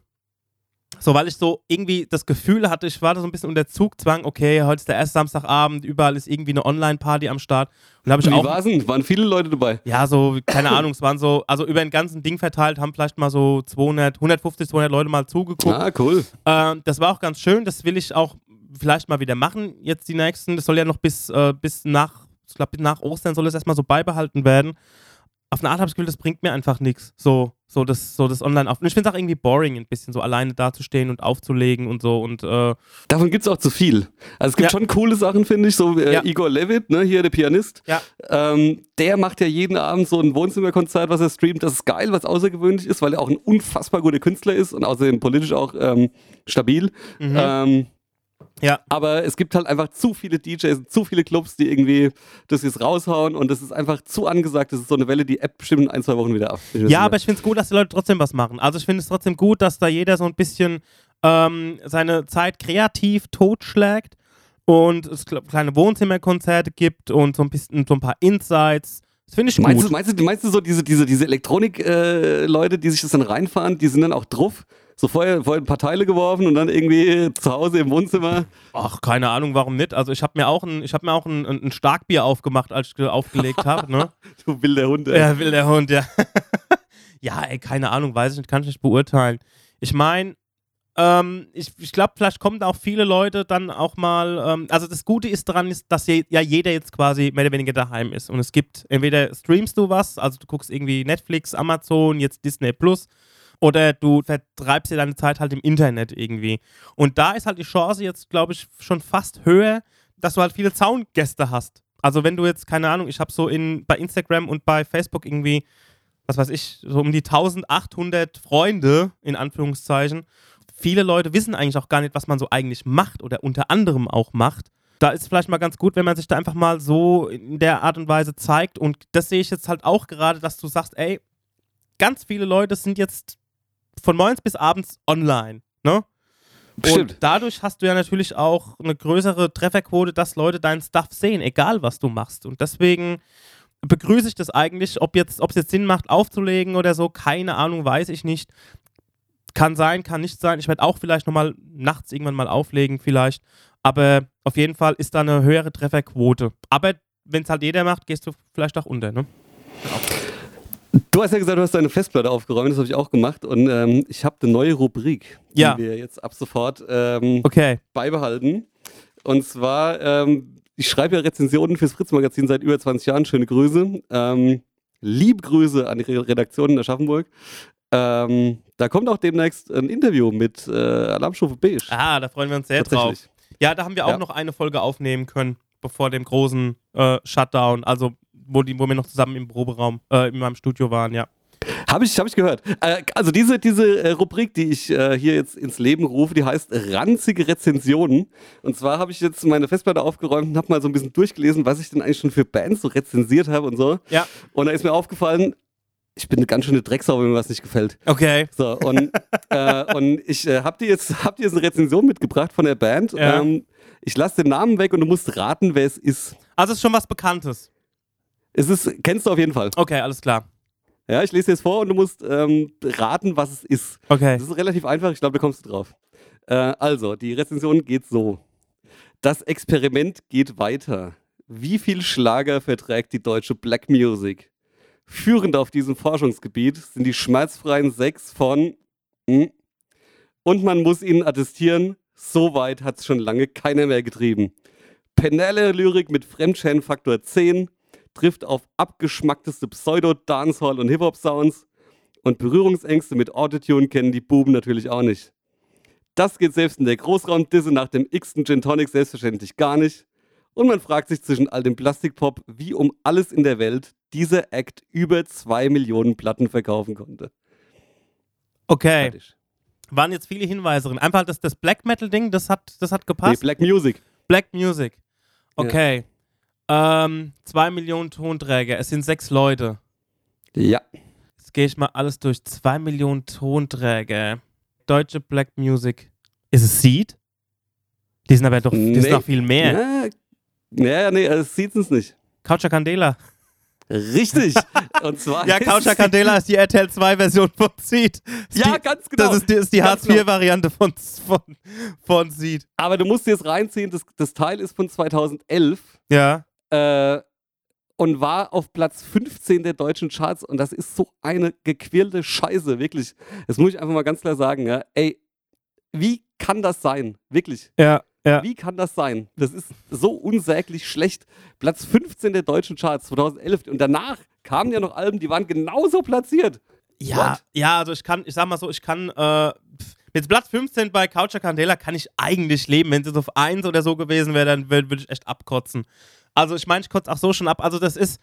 S1: So, weil ich so irgendwie das Gefühl hatte, ich war da so ein bisschen unter Zugzwang, okay, heute ist der erste Samstagabend, überall ist irgendwie eine Online-Party am Start. Und habe ich
S2: Wie
S1: auch.
S2: war's denn? Waren viele Leute dabei?
S1: Ja, so, keine Ahnung, es waren so, also über den ganzen Ding verteilt, haben vielleicht mal so 200, 150, 200 Leute mal zugeguckt.
S2: Ah, cool.
S1: Ähm, das war auch ganz schön, das will ich auch vielleicht mal wieder machen, jetzt die nächsten. Das soll ja noch bis, äh, bis nach, ich glaube, nach Ostern soll es erstmal so beibehalten werden. Auf eine Art habe ich das Gefühl, das bringt mir einfach nichts. So, so das, so das Online auf. Ich finde es auch irgendwie boring, ein bisschen so alleine dazustehen und aufzulegen und so. Und äh,
S2: Davon gibt's auch zu viel. Also es gibt
S1: Ja.
S2: schon coole Sachen, finde ich, so äh,
S1: Ja.
S2: Igor Levit, ne, hier der Pianist.
S1: ja,
S2: Ähm, der macht ja jeden Abend so ein Wohnzimmerkonzert, was er streamt. Das ist geil, was außergewöhnlich ist, weil er auch ein unfassbar guter Künstler ist und außerdem politisch auch ähm, stabil.
S1: mhm.
S2: Ähm,
S1: ja.
S2: aber es gibt halt einfach zu viele DJs, zu viele Clubs, die irgendwie das jetzt raushauen und das ist einfach zu angesagt. Das ist so eine Welle, die App bestimmt in ein, zwei Wochen wieder ab.
S1: Ja, aber ich finde es gut, dass die Leute trotzdem was machen. Also ich finde es trotzdem gut, dass da jeder so ein bisschen ähm, seine Zeit kreativ totschlägt und es kle- kleine Wohnzimmerkonzerte gibt und so ein bisschen so ein paar Insights. Das finde ich
S2: Meinst
S1: gut.
S2: du, meinst, du, meinst du so diese, diese, diese Elektronik-Leute, die sich das dann reinfahren, die sind dann auch drauf? So vorher, vorher ein paar Teile geworfen und dann irgendwie zu Hause im Wohnzimmer.
S1: Ach, keine Ahnung, warum nicht. Also ich habe mir auch ein, ich habe mir auch ein, ein, Starkbier aufgemacht, als ich ge- aufgelegt habe. Ne?
S2: Du wilder Hund, ey.
S1: Ja, will der Hund, ja. ja, ey, keine Ahnung, weiß ich nicht, kann ich nicht beurteilen. Ich meine, ähm, ich, ich glaube, vielleicht kommen da auch viele Leute dann auch mal. Ähm, also das Gute ist daran, ist, dass je, ja jeder jetzt quasi mehr oder weniger daheim ist. Und es gibt, entweder streamst du was, also du guckst irgendwie Netflix, Amazon, jetzt Disney Plus, oder du vertreibst dir deine Zeit halt im Internet irgendwie. Und da ist halt die Chance jetzt, glaube ich, schon fast höher, dass du halt viele Zaungäste hast. Also wenn du jetzt, keine Ahnung, ich habe so in, bei Instagram und bei Facebook irgendwie, was weiß ich, so um die 1800 Freunde, in Anführungszeichen. Viele Leute wissen eigentlich auch gar nicht, was man so eigentlich macht oder unter anderem auch macht. Da ist es vielleicht mal ganz gut, wenn man sich da einfach mal so in der Art und Weise zeigt. Und das sehe ich jetzt halt auch gerade, dass du sagst, ey, ganz viele Leute sind jetzt von morgens bis abends online. Ne? Und dadurch hast du ja natürlich auch eine größere Trefferquote, dass Leute deinen Stuff sehen, egal was du machst. Und deswegen begrüße ich das eigentlich, ob jetzt, ob es jetzt Sinn macht, aufzulegen oder so, keine Ahnung, weiß ich nicht. Kann sein, kann nicht sein. Ich werde auch vielleicht nochmal nachts irgendwann mal auflegen, vielleicht. Aber auf jeden Fall ist da eine höhere Trefferquote. Aber wenn es halt jeder macht, gehst du vielleicht auch unter, ne?
S2: Du hast ja gesagt, du hast deine Festplatte aufgeräumt, das habe ich auch gemacht. Und ähm, ich habe eine neue Rubrik, die
S1: Ja.
S2: wir jetzt ab sofort ähm,
S1: Okay.
S2: beibehalten. Und zwar, ähm, ich schreibe ja Rezensionen fürs Fritz-Magazin seit über 20 Jahren. Schöne Grüße. Ähm, liebe Grüße an die Re- Redaktion in Aschaffenburg. Ähm, da kommt auch demnächst ein Interview mit äh, Alarmstufe Beige.
S1: Ah, da freuen wir uns sehr drauf. Ja, da haben wir auch
S2: Ja.
S1: noch eine Folge aufnehmen können, bevor dem großen äh, Shutdown, also wo, die, wo wir noch zusammen im Proberaum, äh, in meinem Studio waren, ja.
S2: Habe ich, hab ich gehört. Äh, also diese, diese äh, Rubrik, die ich äh, hier jetzt ins Leben rufe, die heißt ranzige Rezensionen. Und zwar habe ich jetzt meine Festplatte aufgeräumt und habe mal so ein bisschen durchgelesen, was ich denn eigentlich schon für Bands so rezensiert habe und so.
S1: Ja,
S2: Und da ist mir aufgefallen, ich bin eine ganz schöne Drecksau, wenn mir was nicht gefällt.
S1: okay.
S2: So, und, äh, und ich äh, habe dir jetzt, hab dir jetzt eine Rezension mitgebracht von der Band.
S1: Ja.
S2: Ähm, ich lasse den Namen weg und du musst raten, wer es ist.
S1: Also es ist schon was Bekanntes.
S2: Es ist, kennst du auf jeden Fall.
S1: Okay, alles klar.
S2: Ja, ich lese dir jetzt vor und du musst ähm, raten, was es ist.
S1: Okay.
S2: Das ist relativ einfach, ich glaube, da kommst du drauf. Äh, also, die Rezension geht so. Das Experiment geht weiter. Wie viel Schlager verträgt die deutsche Black Music? Führend auf diesem Forschungsgebiet sind die schmerzfreien sechs von hm, und man muss ihnen attestieren, so weit hat es schon lange keiner mehr getrieben. Penelle Lyrik mit Fremdschämen-Faktor 10 trifft auf abgeschmackteste Pseudo-Dancehall- und Hip-Hop-Sounds und Berührungsängste mit Autotune kennen die Buben natürlich auch nicht. Das geht selbst in der Großraumdisse nach dem x-ten Gin Tonic selbstverständlich gar nicht. Und man fragt sich zwischen all dem Plastikpop, wie um alles in der Welt dieser Act über zwei Millionen Platten verkaufen konnte.
S1: Okay.
S2: Fertig.
S1: Waren jetzt viele Hinweise drin. Einfach das, das Black Metal-Ding, das hat, das hat
S2: Nee,
S1: gepasst.
S2: Black Music.
S1: Black Music. Okay. Ähm, zwei Millionen Tonträger. Es sind sechs Leute.
S2: Ja.
S1: Jetzt gehe ich mal alles durch. Zwei Millionen Tonträger. Deutsche Black Music. Ist es Seed? Die sind aber doch, die sind
S2: Nee.
S1: noch viel mehr.
S2: Ja, ja nee, es sieht es nicht.
S1: Coucher Candela.
S2: Richtig. Und zwar
S1: Ja, Coucher Candela ist die RTL 2-Version von Seed.
S2: Ja,
S1: die,
S2: ganz genau.
S1: Das ist die, ist die
S2: genau.
S1: Hartz-IV-Variante von, von, von Seed.
S2: Aber du musst dir jetzt reinziehen, das, das Teil ist von 2011
S1: Ja.
S2: Äh, und war auf Platz 15 der deutschen Charts und das ist so eine gequirlte Scheiße, wirklich. Das muss ich einfach mal ganz klar sagen, ja. Ey, wie kann das sein? Wirklich.
S1: Ja. Ja.
S2: Wie kann das sein? Das ist so unsäglich schlecht. Platz 15 der deutschen Charts 2011 und danach kamen ja noch Alben, die waren genauso platziert.
S1: Ja,
S2: What?
S1: ja, also ich kann, ich sag mal so, ich kann, äh, mit Platz 15 bei Coucher Candela kann ich eigentlich leben. Wenn es jetzt auf 1 oder so gewesen wäre, dann würde würd ich echt abkotzen. Also ich meine, ich kotze auch so schon ab. Also das ist,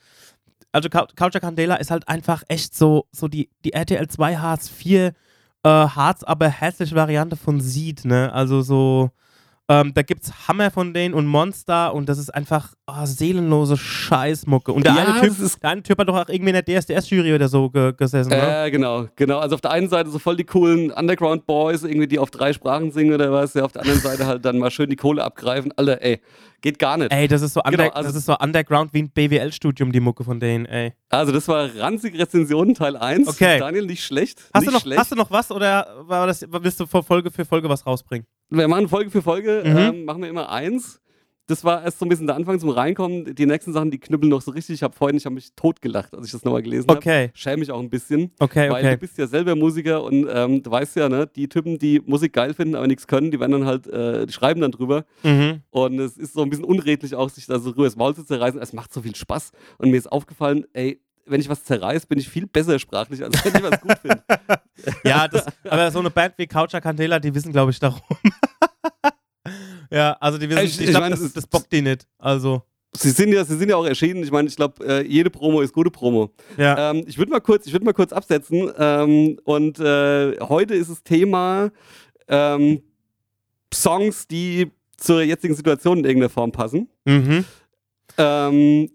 S1: also Cou- Coucher Candela ist halt einfach echt so, so die, die RTL 2 Hartz 4 äh, Harz, aber hässliche Variante von Seed, ne? Also so, ähm, da gibt's Hammer von denen und Monster und das ist einfach oh, seelenlose Scheißmucke. Und der,
S2: Ja,
S1: eine typ, der eine Typ hat doch auch irgendwie in der DSDS-Jury oder so ge gesessen?
S2: Äh, genau, genau. Also auf der einen Seite so voll die coolen Underground Boys, irgendwie die auf drei Sprachen singen oder was, ja, auf der anderen Seite halt dann mal schön die Kohle abgreifen. Alter, ey, geht gar nicht.
S1: Ey, das ist so, under,
S2: Genau, also-
S1: das ist so Underground wie ein BWL-Studium, die Mucke von denen, ey.
S2: Also das war ranzig Rezensionen Teil 1.
S1: Okay.
S2: Daniel, nicht schlecht.
S1: Hast
S2: nicht
S1: du, noch,
S2: schlecht.
S1: hast du noch was oder war das, willst du vor Folge für Folge was rausbringen?
S2: Wir machen Folge für Folge,
S1: Mhm.
S2: ähm, machen wir immer eins. Das war erst so ein bisschen der Anfang zum Reinkommen. Die nächsten Sachen, die knüppeln noch so richtig. Ich habe vorhin, ich habe mich totgelacht, als ich das nochmal gelesen habe.
S1: Okay,
S2: Schäme mich auch ein bisschen.
S1: okay,
S2: Weil du
S1: okay.
S2: bist ja selber Musiker und ähm, du weißt ja, ne, die Typen, die Musik geil finden, aber nichts können, die werden dann halt, äh, die schreiben dann drüber.
S1: Mhm.
S2: Und es ist so ein bisschen unredlich auch, sich da so rüber das Maul zu zerreißen. Es macht so viel Spaß. Und mir ist aufgefallen, ey, wenn ich was zerreiß, bin ich viel besser sprachlich, als wenn ich was gut finde.
S1: Ja, das, aber so eine Band wie Coucher Candela, die wissen, glaube ich, darum. ja, also die wissen,
S2: Ich-
S1: ich,
S2: ich
S1: glaube, das, das bockt die nicht. Also,
S2: Sie sind ja, sie sind ja auch erschienen. Ich meine, ich glaube, äh, jede Promo ist gute Promo.
S1: ja.
S2: Ähm, ich würde mal kurz, ich würde mal kurz absetzen. Ähm, und äh, heute ist das Thema ähm, Songs, die zur jetzigen Situation in irgendeiner Form passen.
S1: Mhm.
S2: Ähm,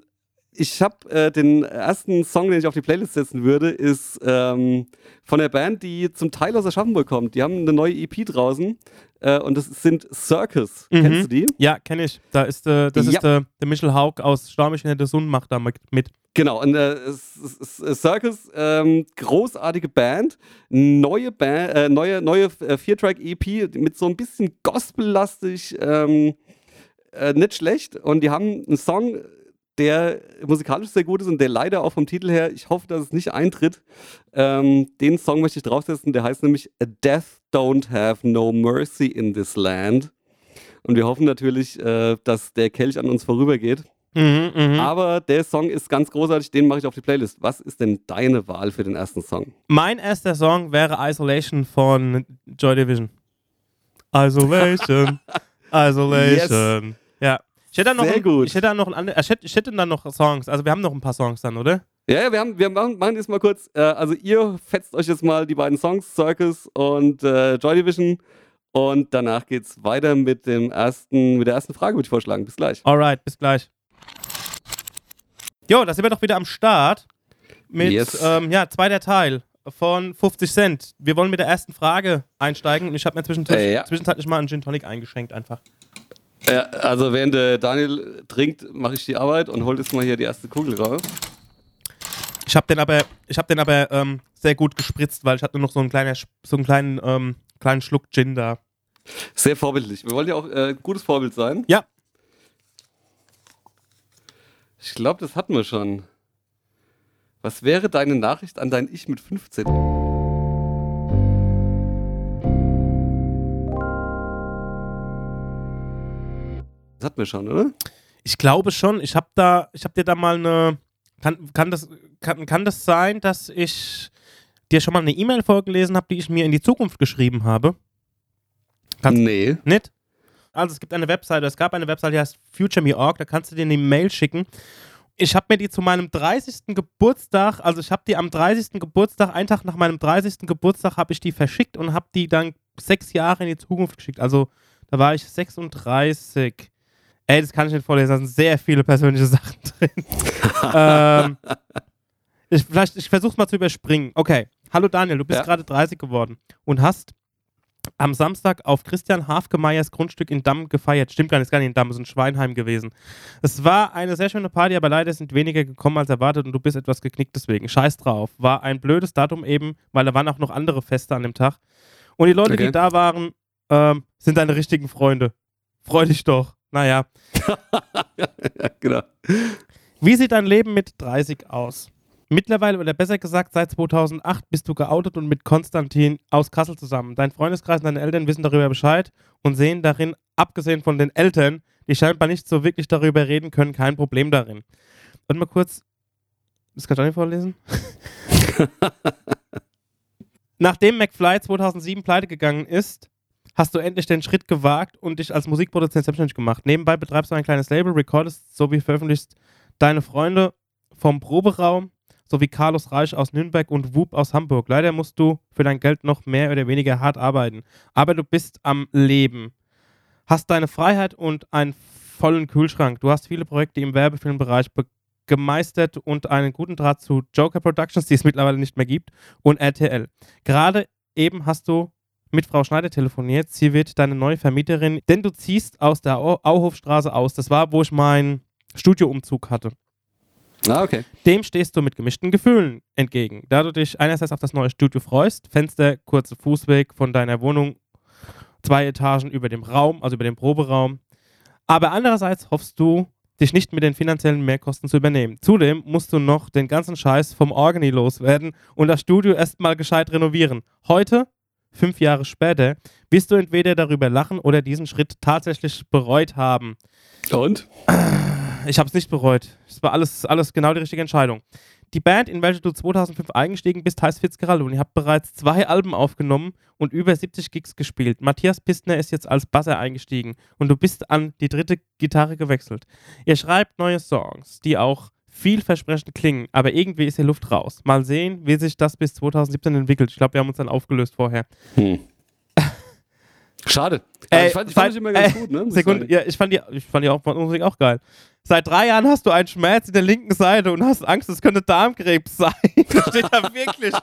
S2: ich habe äh, den ersten Song, den ich auf die Playlist setzen würde, ist ähm, von der Band, die zum Teil aus Aschaffenburg kommt. Die haben eine neue EP draußen äh, und das sind Circus.
S1: Mhm.
S2: Kennst du die?
S1: Ja, kenne ich. Da ist, äh, das
S2: Ja.
S1: ist äh, der Michel Haug aus Stormig in der Sonne macht da mit.
S2: Genau, und äh, es- Circus, ähm, großartige Band, neue Band, äh, neue, neue äh, Vier-Track-EP mit so ein bisschen Gospel-lastig, ähm, äh, nicht schlecht. Und die haben einen Song, der musikalisch sehr gut ist und der leider auch vom Titel her, ich hoffe, dass es nicht eintritt. Ähm, den Song möchte ich draufsetzen, der heißt nämlich A Death Don't Have No Mercy in This Land. Und wir hoffen natürlich, äh, dass der Kelch an uns vorübergeht.
S1: Mhm, mhm.
S2: Aber der Song ist ganz großartig, den mache ich auf die Playlist. Was ist denn deine Wahl für den ersten Song?
S1: Mein erster Song wäre Isolation von Joy Division. Isolation. Isolation. Ja. Ich hätte dann noch,
S2: Sehr
S1: ein,
S2: gut.
S1: Ich hätte dann noch ein ich hätte, ich hätte dann noch Songs. Also wir haben noch ein paar Songs dann, oder?
S2: Ja, ja, wir, haben, wir machen, machen jetzt mal kurz. Äh, also, ihr fetzt euch jetzt mal die beiden Songs, Circus und äh, Joy Division. Und danach geht's weiter mit, dem ersten, mit der ersten Frage, würde ich vorschlagen. Bis gleich.
S1: Alright, bis gleich. Jo, da sind wir doch wieder am Start. Mit,
S2: Yes.
S1: ähm, ja, zweiter Teil von 50 Cent. Wir wollen mit der ersten Frage einsteigen und ich habe mir zwischenzeitlich,
S2: Äh, ja.
S1: zwischenzeitlich mal einen Gin Tonic eingeschenkt einfach.
S2: Ja, also, während der Daniel trinkt, mache ich die Arbeit und hol jetzt mal hier die erste Kugel raus.
S1: Ich habe den aber, ich habe den aber ähm, sehr gut gespritzt, weil ich hatte nur noch so einen kleinen, so einen kleinen, ähm, kleinen Schluck Gin da.
S2: Sehr vorbildlich. Wir wollen ja auch äh, gutes Vorbild sein.
S1: Ja.
S2: Ich glaube, das hatten wir schon. Was wäre deine Nachricht an dein Ich mit 15? Hatten wir schon, oder?
S1: Ich glaube schon. Ich habe da, ich habe dir da mal eine. Kann, kann, das, kann, kann das sein, dass ich dir schon mal eine E-Mail vorgelesen habe, die ich mir in die Zukunft geschrieben habe? Kannst-
S2: nee.
S1: Nicht? Also es gibt eine Webseite, es gab eine Webseite, die heißt FutureMe.org, da kannst du dir eine Mail schicken. Ich habe mir die zu meinem 30. Geburtstag, also ich habe die am 30. Geburtstag, einen Tag nach meinem 30. Geburtstag, habe ich die verschickt und habe die dann sechs Jahre in die Zukunft geschickt. Also da war ich 36. Ey, das kann ich nicht vorlesen, da sind sehr viele persönliche Sachen drin. ähm, ich, vielleicht, ich versuche es mal zu überspringen. Okay. Hallo Daniel, du bist
S2: Ja.
S1: gerade 30 geworden und hast am Samstag auf Christian Hafgemeyers Grundstück in Damm gefeiert. Stimmt gar nicht, ist gar nicht in Damm, es ist in Schweinheim gewesen. Es war eine sehr schöne Party, aber leider sind weniger gekommen als erwartet und du bist etwas geknickt deswegen. Scheiß drauf. War ein blödes Datum eben, weil da waren auch noch andere Feste an dem Tag. Und die Leute,
S2: Okay.
S1: die da waren, ähm, sind deine richtigen Freunde. Freu dich doch. Naja.
S2: ja, genau.
S1: Wie sieht dein Leben mit 30 aus? Mittlerweile, oder besser gesagt, seit 2008 bist du geoutet und mit Konstantin aus Kassel zusammen. Dein Freundeskreis und deine Eltern wissen darüber Bescheid und sehen darin, abgesehen von den Eltern, die scheinbar nicht so wirklich darüber reden können, kein Problem darin. Warte mal kurz. Das kann ich auch nicht vorlesen. Nachdem McFly 2007 pleite gegangen ist, hast du endlich den Schritt gewagt und dich als Musikproduzent selbstständig gemacht. Nebenbei betreibst du ein kleines Label, recordest sowie veröffentlichst deine Freunde vom Proberaum sowie Carlos Reich aus Nürnberg und Whoop aus Hamburg. Leider musst du für dein Geld noch mehr oder weniger hart arbeiten. Aber du bist am Leben. Hast deine Freiheit und einen vollen Kühlschrank. Du hast viele Projekte im Werbefilmbereich be gemeistert und einen guten Draht zu Joker Productions, die es mittlerweile nicht mehr gibt, und RTL. Gerade eben hast du mit Frau Schneider telefoniert. Sie wird deine neue Vermieterin, denn du ziehst aus der Au Auhofstraße aus. Das war, wo ich meinen Studioumzug hatte.
S2: Ah, okay.
S1: Dem stehst du mit gemischten Gefühlen entgegen. Da du dich einerseits auf das neue Studio freust, Fenster, kurzer Fußweg von deiner Wohnung, zwei Etagen über dem Raum, also über dem Proberaum. Aber andererseits hoffst du, dich nicht mit den finanziellen Mehrkosten zu übernehmen. Zudem musst du noch den ganzen Scheiß vom Organi loswerden und das Studio erstmal gescheit renovieren. Heute, fünf Jahre später, wirst du entweder darüber lachen oder diesen Schritt tatsächlich bereut haben.
S2: Und?
S1: Ich habe es nicht bereut. Es war alles, alles genau die richtige Entscheidung. Die Band, in welche du 2005 eingestiegen bist, heißt Fitzgerald und ihr habt bereits zwei Alben aufgenommen und über 70 Gigs gespielt. Matthias Pistner ist jetzt als Basser eingestiegen und du bist an die dritte Gitarre gewechselt. Ihr schreibt neue Songs, die auch vielversprechend klingen, aber irgendwie ist die Luft raus. Mal sehen, wie sich das bis 2017 entwickelt. Ich glaube, wir haben uns dann aufgelöst vorher.
S2: Hm. Schade. Also ich fand, ich fand
S1: seit-
S2: immer ganz
S1: äh,
S2: gut, ne? muss
S1: Sekunde, ja, ich fand die, ich fand die auch, Musik auch geil. Seit drei Jahren hast du einen Schmerz in der linken Seite und hast Angst, es könnte Darmkrebs sein. Das steht da wirklich.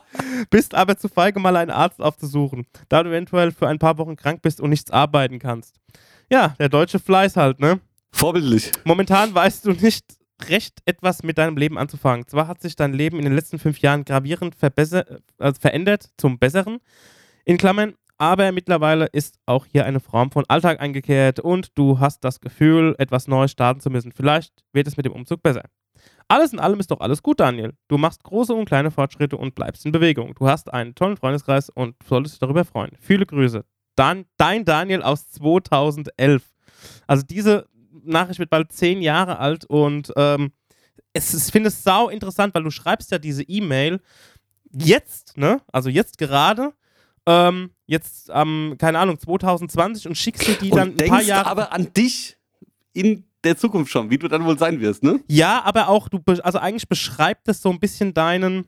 S1: Bist aber zu feige, mal einen Arzt aufzusuchen, da du eventuell für ein paar Wochen krank bist und nichts arbeiten kannst. Ja, der deutsche Fleiß halt, ne?
S2: Vorbildlich.
S1: Momentan weißt du nicht recht etwas mit deinem Leben anzufangen. Zwar hat sich dein Leben in den letzten fünf Jahren gravierend äh, verändert zum Besseren, in Klammern, aber mittlerweile ist auch hier eine Form von Alltag eingekehrt und du hast das Gefühl, etwas Neues starten zu müssen. Vielleicht wird es mit dem Umzug besser. Alles in allem ist doch alles gut, Daniel. Du machst große und kleine Fortschritte und bleibst in Bewegung. Du hast einen tollen Freundeskreis und solltest dich darüber freuen. Viele Grüße. Dan dein Daniel aus 2011. Also diese Nachricht wird bald zehn Jahre alt und ähm, es, ist- ich finde es sau interessant, weil du schreibst ja diese E-Mail jetzt, ne? Also jetzt gerade, ähm, jetzt am, keine Ahnung, 2020 und schickst dir die dann
S2: Und
S1: ein paar Jahre.
S2: aber an dich in der Zukunft schon, wie du dann wohl sein wirst, ne?
S1: Ja, aber auch, du, also eigentlich beschreibt es so ein bisschen deinen,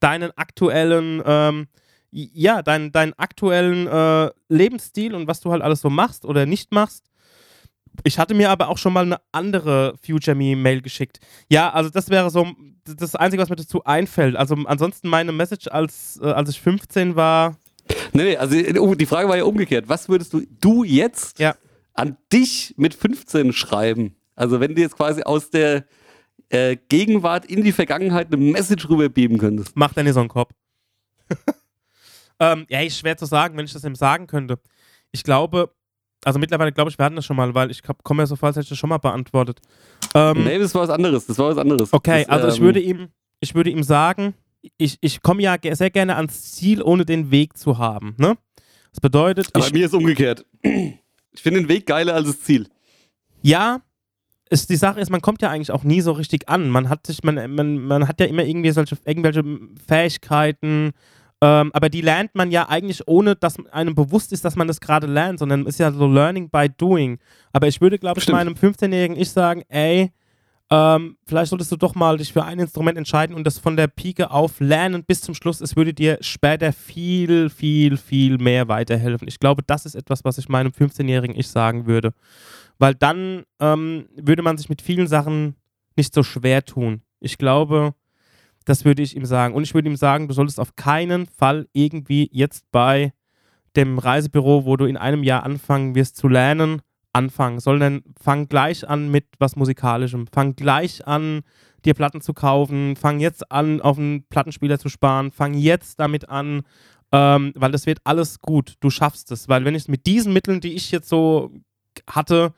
S1: deinen aktuellen, ähm, ja, deinen, deinen aktuellen äh, Lebensstil und was du halt alles so machst oder nicht machst. Ich hatte mir aber auch schon mal eine andere Future Me Mail geschickt. Ja, also das wäre so das Einzige, was mir dazu einfällt. Also ansonsten meine Message, als, äh, als ich 15 war,
S2: Nee, nee, also oh, die Frage war ja umgekehrt. Was würdest du, du jetzt
S1: Ja.
S2: an dich mit 15 schreiben? Also wenn du jetzt quasi aus der äh, Gegenwart in die Vergangenheit eine Message rüberbeamen könntest.
S1: macht er so einen Kopf. ähm, ja, ist schwer zu sagen, wenn ich das ihm sagen könnte. Ich glaube, also mittlerweile glaube ich, wir hatten das schon mal, weil ich komme mir so vor, als hätte ich das schon mal beantwortet. Ähm,
S2: Nee, das war was anderes. Das war was anderes.
S1: okay,
S2: das,
S1: also ich
S2: ähm,
S1: würde ihm, ich würde ihm sagen, ich, ich komme ja sehr gerne ans Ziel, ohne den Weg zu haben. Ne? Das bedeutet,
S2: Aber
S1: ich,
S2: bei mir ist umgekehrt. Ich finde den Weg geiler als das Ziel.
S1: ja, ist, die Sache ist, man kommt ja eigentlich auch nie so richtig an. Man hat sich, man, man, man hat ja immer irgendwie solche, irgendwelche Fähigkeiten, ähm, aber die lernt man ja eigentlich ohne, dass einem bewusst ist, dass man das gerade lernt, sondern ist ja so Learning by Doing. Aber ich würde, glaube ich,
S2: Stimmt.
S1: meinem 15-jährigen Ich sagen, ey, ähm, vielleicht solltest du doch mal dich für ein Instrument entscheiden und das von der Pike auf lernen bis zum Schluss. Es würde dir später viel, viel, viel mehr weiterhelfen. Ich glaube, das ist etwas, was ich meinem 15-jährigen Ich sagen würde. Weil dann ähm, würde man sich mit vielen Sachen nicht so schwer tun. Ich glaube, das würde ich ihm sagen. Und ich würde ihm sagen, du solltest auf keinen Fall irgendwie jetzt bei dem Reisebüro, wo du in einem Jahr anfangen wirst zu lernen, anfangen, sondern fang gleich an mit was Musikalischem. Fang gleich an, dir Platten zu kaufen. Fang jetzt an, auf einen Plattenspieler zu sparen. Fang jetzt damit an, ähm, weil das wird alles gut. Du schaffst es. Weil wenn ich es mit diesen Mitteln, die ich jetzt so hatte,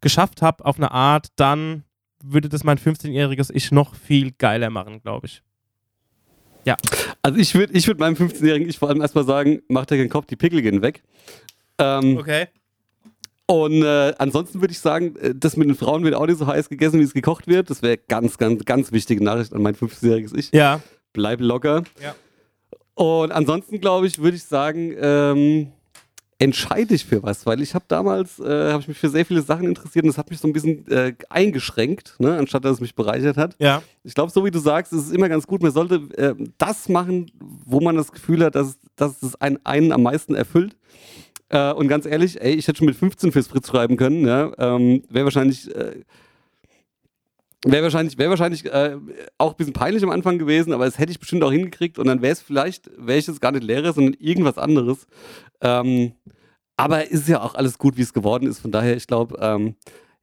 S1: geschafft habe, auf eine Art, dann würde das mein 15-jähriges Ich noch viel geiler machen, glaube ich. Ja.
S2: Also ich würde ich würd meinem 15-jährigen Ich vor allem erstmal sagen, mach dir keinen Kopf, die Pickel gehen weg. Ähm,
S1: okay.
S2: Und äh, ansonsten würde ich sagen, äh, das mit den Frauen wird auch nicht so heiß gegessen, wie es gekocht wird. Das wäre ganz, ganz, ganz wichtige Nachricht an mein 15-jähriges Ich.
S1: Ja.
S2: Bleib locker.
S1: Ja.
S2: Und ansonsten, glaube ich, würde ich sagen, ähm, entscheide dich für was, weil ich habe damals, äh, habe ich mich für sehr viele Sachen interessiert und das hat mich so ein bisschen äh, eingeschränkt, ne, anstatt dass es mich bereichert hat.
S1: Ja.
S2: Ich glaube, so wie du sagst, ist es immer ganz gut, man sollte äh, das machen, wo man das Gefühl hat, dass, dass es einen, einen am meisten erfüllt. Äh, und ganz ehrlich, ey, ich hätte schon mit 15 fürs Fritz schreiben können, ja, ähm, wäre wahrscheinlich... Äh, Wäre wahrscheinlich, wär wahrscheinlich äh, auch ein bisschen peinlich am Anfang gewesen, aber das hätte ich bestimmt auch hingekriegt und dann wäre es vielleicht, wäre ich jetzt gar nicht Lehrer, sondern irgendwas anderes. Ähm, aber ist ja auch alles gut, wie es geworden ist. Von daher, ich glaube, ähm,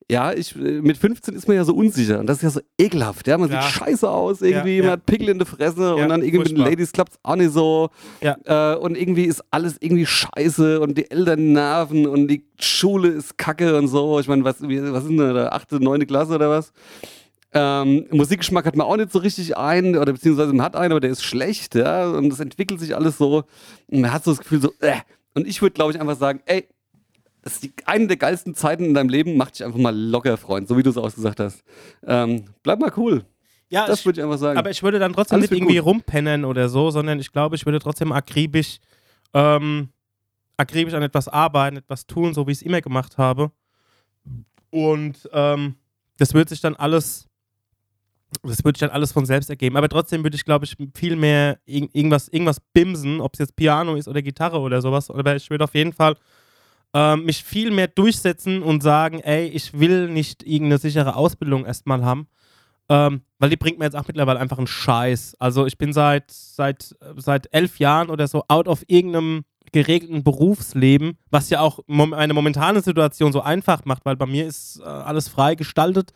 S2: ja, ich, mit 15 ist man ja so unsicher und das ist ja so ekelhaft. Ja? Man
S1: Ja.
S2: sieht scheiße aus irgendwie,
S1: Ja,
S2: man hat Pickel in der Fresse und dann irgendwie mit den
S1: furchtbar.
S2: Ladies klappt es auch nicht so. Äh, und irgendwie ist alles irgendwie scheiße und die Eltern nerven und die Schule ist kacke und so. Ich meine, was, was ist denn da, achte, neunte Klasse oder was? Ähm, Musikgeschmack hat man auch nicht so richtig ein, oder beziehungsweise man hat einen, aber der ist schlecht, ja, und es entwickelt sich alles so. Und man hat so das Gefühl, so, äh. Und ich würde, glaube ich, einfach sagen, ey, das ist die, eine der geilsten Zeiten in deinem Leben, mach dich einfach mal locker, Freund, so wie du es ausgesagt hast. Ähm, bleib mal cool.
S1: Ja,
S2: Das würde ich einfach sagen.
S1: aber ich würde dann trotzdem
S2: Alles
S1: nicht irgendwie
S2: gut.
S1: rumpennen oder so, sondern ich glaube, ich würde trotzdem akribisch, ähm, akribisch an etwas arbeiten, etwas tun, so wie ich es immer gemacht habe. Und ähm, das wird sich dann alles, das würde sich dann alles von selbst ergeben. Aber trotzdem würde ich, glaube ich, viel mehr irg irgendwas, irgendwas bimsen, ob es jetzt Piano ist oder Gitarre oder sowas. Aber ich würde auf jeden Fall ähm, mich viel mehr durchsetzen und sagen, ey, ich will nicht irgendeine sichere Ausbildung erstmal haben. Ähm, weil die bringt mir jetzt auch mittlerweile einfach einen Scheiß. Also ich bin seit, seit, seit elf Jahren oder so out of irgendeinem geregelten Berufsleben, was ja auch mom eine momentane Situation so einfach macht, weil bei mir ist äh, alles frei gestaltet.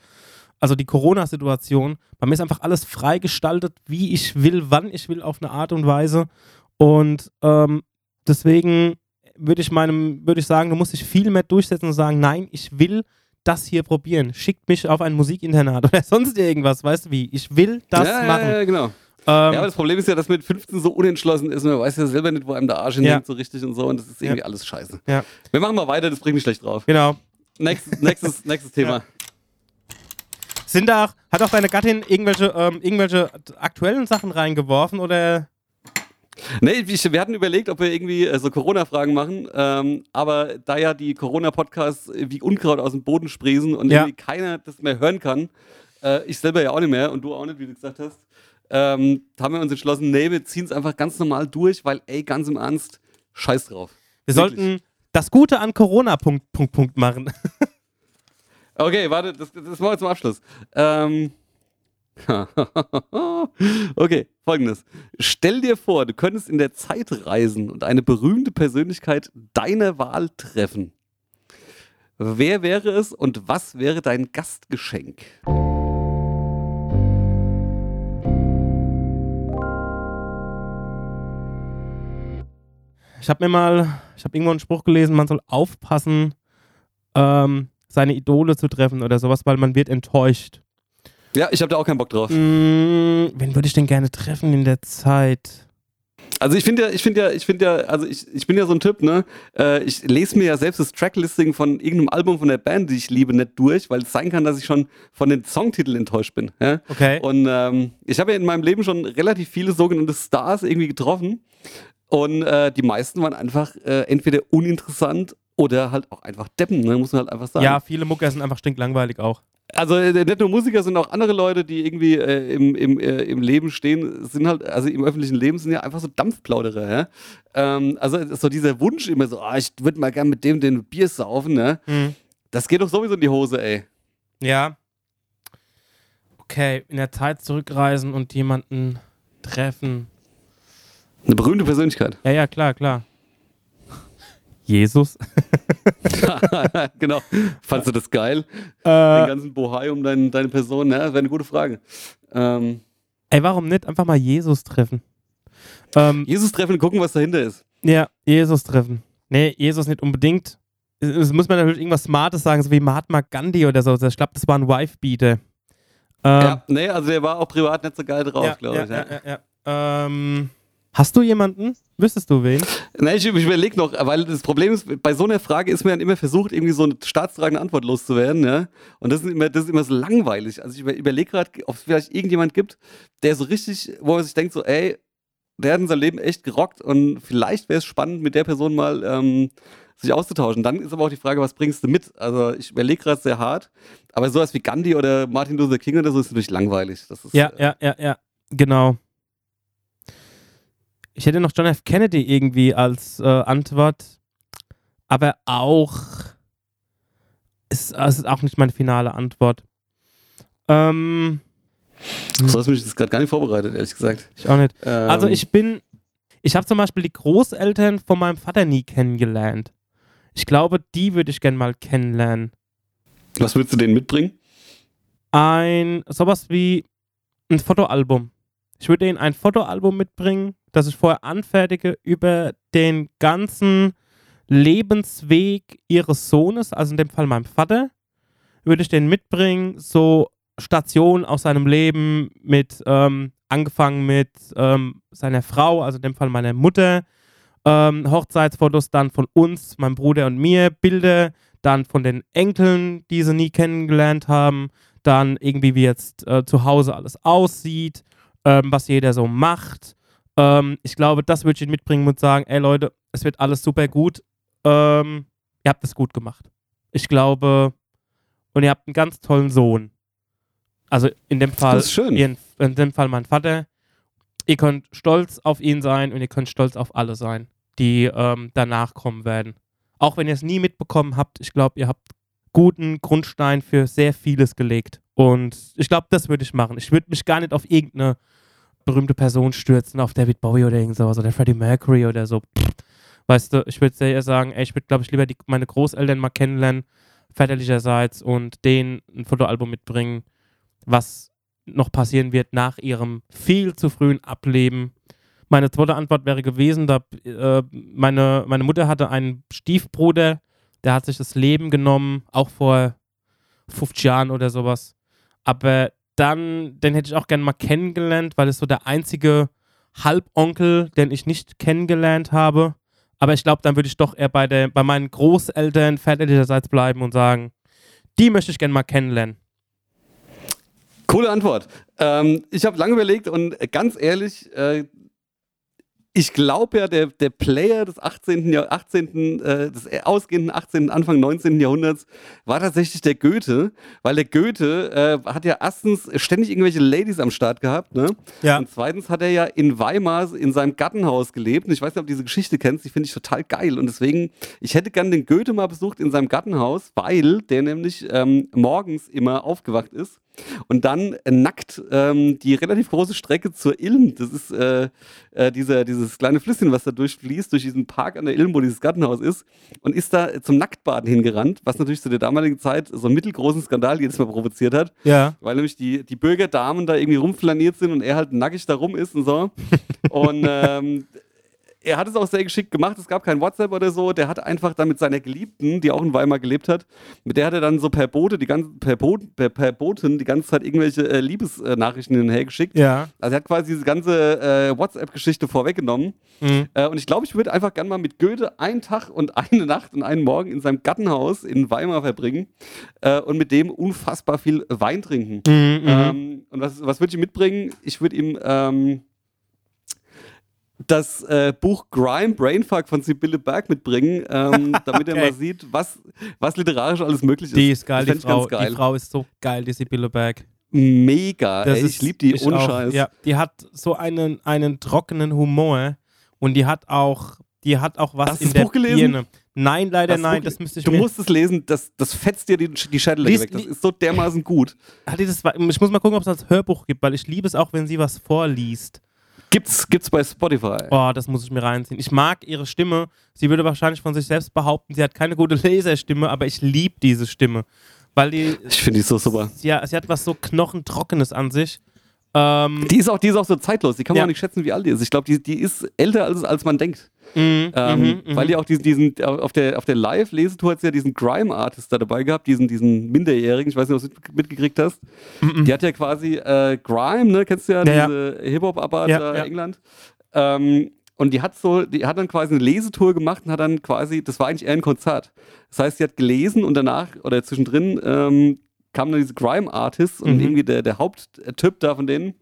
S1: Also die Corona-Situation, bei mir ist einfach alles frei gestaltet, wie ich will, wann ich will, auf eine Art und Weise. Und ähm, deswegen würde ich meinem, würde ich sagen, du musst dich viel mehr durchsetzen und sagen, nein, ich will das hier probieren. Schickt mich auf ein Musikinternat oder sonst irgendwas, weißt du wie? Ich will das
S2: ja,
S1: machen.
S2: Ja, ja, genau.
S1: Ähm,
S2: ja, aber das Problem ist ja, dass man mit 15 so unentschlossen ist und man weiß ja selber nicht, wo einem der Arsch
S1: Ja.
S2: hinhängt so richtig und so und das ist irgendwie
S1: Ja.
S2: alles scheiße.
S1: Ja.
S2: Wir machen mal weiter, das bringt mich schlecht drauf.
S1: genau.
S2: Nächstes, nächstes, nächstes Thema.
S1: Sind da auch, hat auch deine Gattin irgendwelche, ähm, irgendwelche aktuellen Sachen reingeworfen oder?
S2: Nee, wir hatten überlegt, ob wir irgendwie äh, so Corona-Fragen machen, ähm, aber da ja die Corona-Podcasts wie Unkraut aus dem Boden sprießen und
S1: Ja.
S2: irgendwie keiner das mehr hören kann, äh, ich selber ja auch nicht mehr und du auch nicht, wie du gesagt hast, ähm, haben wir uns entschlossen, nee, wir ziehen es einfach ganz normal durch, weil, ey, ganz im Ernst, scheiß drauf.
S1: Wir
S2: Wirklich.
S1: sollten das Gute an Corona Punkt, Punkt, Punkt machen.
S2: Okay, warte, das, das machen wir zum Abschluss. Ähm. okay, folgendes. Stell dir vor, du könntest in der Zeit reisen und eine berühmte Persönlichkeit deiner Wahl treffen. Wer wäre es und was wäre dein Gastgeschenk?
S1: Ich habe mir mal, ich habe irgendwo einen Spruch gelesen, man soll aufpassen, ähm, seine Idole zu treffen oder sowas, weil man wird enttäuscht.
S2: Ja, ich habe da auch keinen Bock drauf.
S1: Mm, wen würde ich denn gerne treffen in der Zeit?
S2: Also ich finde ja, ich finde ja, ich finde ja, also ich, ich bin ja so ein Typ, ne? Äh, ich lese mir ja selbst das Tracklisting von irgendeinem Album von der Band, die ich liebe, nicht durch, weil es sein kann, dass ich schon von den Songtiteln enttäuscht bin. Ja?
S1: Okay.
S2: Und ähm, ich habe ja in meinem Leben schon relativ viele sogenannte Stars irgendwie getroffen. Und äh, die meisten waren einfach äh, entweder uninteressant oder halt auch einfach Deppen, ne? muss man halt einfach sagen.
S1: ja, viele Mucker sind einfach stinklangweilig auch.
S2: Also äh, nicht nur Musiker, sondern auch andere Leute, die irgendwie äh, im, im, äh, im Leben stehen, sind halt, also im öffentlichen Leben sind ja einfach so Dampfplauderer. Ja? Ähm, also so dieser Wunsch immer so, ah, ich würde mal gern mit dem den Bier saufen, ne?
S1: Hm.
S2: das geht doch sowieso in die Hose, ey.
S1: Ja. Okay, in der Zeit zurückreisen und jemanden treffen.
S2: Eine berühmte Persönlichkeit.
S1: Ja, ja, klar, klar. Jesus.
S2: genau. Fandst du das geil? Den
S1: Äh,
S2: ganzen Bohai um dein, deine Person? Ja, das wäre eine gute Frage. Ähm,
S1: ey, warum nicht einfach mal Jesus treffen? Ähm,
S2: Jesus treffen und gucken, was dahinter ist.
S1: ja, Jesus treffen. Nee, Jesus nicht unbedingt. Es, es muss man natürlich irgendwas Smartes sagen, so wie Mahatma Gandhi oder so. Ich glaube, das war ein Wife-Beater. Ähm,
S2: Ja, nee, also der war auch privat nicht so geil drauf,
S1: ja,
S2: glaube
S1: ja,
S2: ich. Ja.
S1: ja, ja, ja. Ähm, hast du jemanden? Wüsstest du wen?
S2: Nee, ich, ich überlege noch, weil das Problem ist, bei so einer Frage ist mir dann immer versucht, irgendwie so eine staatstragende Antwort loszuwerden, ja. Und das ist immer, das ist immer so langweilig. Also ich über, überlege gerade, ob es vielleicht irgendjemand gibt, der so richtig, wo man sich denkt, so, ey, der hat in seinem Leben echt gerockt und vielleicht wäre es spannend, mit der Person mal ähm, sich auszutauschen. Dann ist aber auch die Frage, was bringst du mit? Also ich überlege gerade sehr hart, aber sowas wie Gandhi oder Martin Luther King oder so ist natürlich langweilig. Ist,
S1: Ja, ja, ja, ja, genau. Ich hätte noch John F. Kennedy irgendwie als äh, Antwort, aber auch ist, es ist auch nicht meine finale Antwort. Ähm,
S2: So hast du mich jetzt gerade gar nicht vorbereitet, ehrlich gesagt.
S1: ich auch nicht.
S2: Ähm,
S1: Also ich bin, ich habe zum Beispiel die Großeltern von meinem Vater nie kennengelernt. Ich glaube, die würde ich gerne mal kennenlernen.
S2: Was würdest du denen mitbringen?
S1: ein sowas wie ein Fotoalbum. Ich würde ihnen ein Fotoalbum mitbringen, das ich vorher anfertige über den ganzen Lebensweg ihres Sohnes, also in dem Fall meinem Vater, würde ich den mitbringen, so Stationen aus seinem Leben mit, ähm, angefangen mit ähm, seiner Frau, also in dem Fall meiner Mutter, ähm, Hochzeitsfotos dann von uns, meinem Bruder und mir, Bilder dann von den Enkeln, die sie nie kennengelernt haben, dann irgendwie wie jetzt äh, zu Hause alles aussieht, ähm, was jeder so macht. Ähm, ich glaube, das würde ich ihnen mitbringen und sagen, ey Leute, es wird alles super gut. Ähm, ihr habt es gut gemacht. Ich glaube, und ihr habt einen ganz tollen Sohn. Also in dem Fall,
S2: Das ist schön.
S1: Ihren, in dem Fall mein Vater. Ihr könnt stolz auf ihn sein und ihr könnt stolz auf alle sein, die ähm, danach kommen werden. Auch wenn ihr es nie mitbekommen habt, ich glaube, ihr habt guten Grundstein für sehr vieles gelegt. Und ich glaube, das würde ich machen. Ich würde mich gar nicht auf irgendeine berühmte Person stürzen, auf David Bowie oder irgend sowas oder Freddie Mercury oder so. Weißt du, ich würde eher sagen, ey, ich würde, glaube ich, lieber die, meine Großeltern mal kennenlernen, väterlicherseits, und denen ein Fotoalbum mitbringen, was noch passieren wird nach ihrem viel zu frühen Ableben. Meine zweite Antwort wäre gewesen, da äh, meine, meine Mutter hatte einen Stiefbruder, der hat sich das Leben genommen, auch vor 50 Jahren oder sowas. Aber dann, den hätte ich auch gerne mal kennengelernt, weil es so der einzige Halbonkel, den ich nicht kennengelernt habe. Aber ich glaube, dann würde ich doch eher bei, der, bei meinen Großeltern väterlicherseits bleiben und sagen, die möchte ich gerne mal kennenlernen.
S2: Coole Antwort. Ähm, ich habe lange überlegt und ganz ehrlich, äh, ich glaube ja, der, der Player des 18. Jahr, 18., äh, des ausgehenden 18., Anfang 19. Jahrhunderts war tatsächlich der Goethe, weil der Goethe äh, hat ja erstens ständig irgendwelche Ladies am Start gehabt, ne?
S1: Ja.
S2: Und zweitens hat er ja in Weimar in seinem Gartenhaus gelebt. Und ich weiß nicht, ob du diese Geschichte kennst, die finde ich total geil. Und deswegen, ich hätte gern den Goethe mal besucht in seinem Gartenhaus, weil der nämlich ähm, morgens immer aufgewacht ist und dann äh, nackt ähm, die relativ große Strecke zur Ilm, das ist äh, äh, dieser, dieses kleine Flüsschen, was da durchfließt, durch diesen Park an der Ilm, wo dieses Gartenhaus ist, und ist da zum Nacktbaden hingerannt, was natürlich zu der damaligen Zeit so einen mittelgroßen Skandal jedes Mal provoziert hat,
S1: Ja.
S2: weil nämlich die, die Bürgerdamen da irgendwie rumflaniert sind und er halt nackig da rum ist und so. und ähm, er hat es auch sehr geschickt gemacht. Es gab kein WhatsApp oder so. Der hat einfach dann mit seiner Geliebten, die auch in Weimar gelebt hat, mit der hat er dann so per Bote die ganze, per, Boot, per, per Boten die ganze Zeit irgendwelche äh, Liebesnachrichten hin und her geschickt.
S1: Ja.
S2: Also er hat quasi diese ganze äh, WhatsApp-Geschichte vorweggenommen.
S1: Mhm.
S2: Äh, und ich glaube, ich würde einfach gerne mal mit Goethe einen Tag und eine Nacht und einen Morgen in seinem Gartenhaus in Weimar verbringen äh, und mit dem unfassbar viel Wein trinken.
S1: Mhm, mhm.
S2: Ähm, und was, was würde ich mitbringen? Ich würde ihm ähm, das äh, Buch Grime Brainfuck von Sibylle Berg mitbringen, ähm, damit er
S1: Okay.
S2: mal sieht, was, was literarisch alles möglich ist.
S1: die ist geil,
S2: Das
S1: die Frau.
S2: geil.
S1: Die Frau ist so geil, die Sibylle Berg.
S2: Mega.
S1: Das
S2: Ey,
S1: ist-
S2: ich liebe die ohne. Scheiß.
S1: Ja, die hat so einen, einen trockenen Humor und die hat auch, die hat auch was
S2: Hast du
S1: in
S2: das
S1: der
S2: Buch gelesen?
S1: Birne. Nein, leider
S2: du
S1: nein, das müsste ich
S2: Du musst es lesen, das, das fetzt dir die, die
S1: Lies-
S2: weg. Das ist so dermaßen gut.
S1: Das, ich muss mal gucken, ob es das Hörbuch gibt, weil ich liebe es auch, wenn sie was vorliest.
S2: Gibt's, gibt's bei Spotify.
S1: Oh, das muss ich mir reinziehen. Ich mag ihre Stimme. Sie würde wahrscheinlich von sich selbst behaupten, sie hat keine gute Laserstimme, aber ich liebe diese Stimme. Weil die.
S2: Ich finde die so super.
S1: Ja, sie hat was so knochentrockenes an sich. Ähm,
S2: Die ist, auch, die ist auch so zeitlos. Die kann man
S1: Ja.
S2: auch nicht schätzen, wie alt die ist. Ich glaube, die, die ist älter, als, als man denkt.
S1: Mhm,
S2: Ähm,
S1: mhm, mhm.
S2: Weil die auch diesen, diesen auf der, auf der Live-Lesetour hat sie ja diesen Grime-Artist da dabei gehabt, diesen, diesen Minderjährigen, ich weiß nicht, ob du es mitgekriegt hast. Die hat ja quasi äh, Grime, ne, kennst du ja,
S1: Mhm. Ja, ja.
S2: diese
S1: Ja,
S2: da
S1: ja.
S2: in England. Ähm, und die hat so, die hat dann quasi eine Lesetour gemacht und hat dann quasi, das war eigentlich eher ein Konzert. Das heißt, sie hat gelesen und danach oder zwischendrin ähm, kamen dann diese Grime-Artists und
S1: Mhm.
S2: irgendwie der, der Haupttyp da von denen,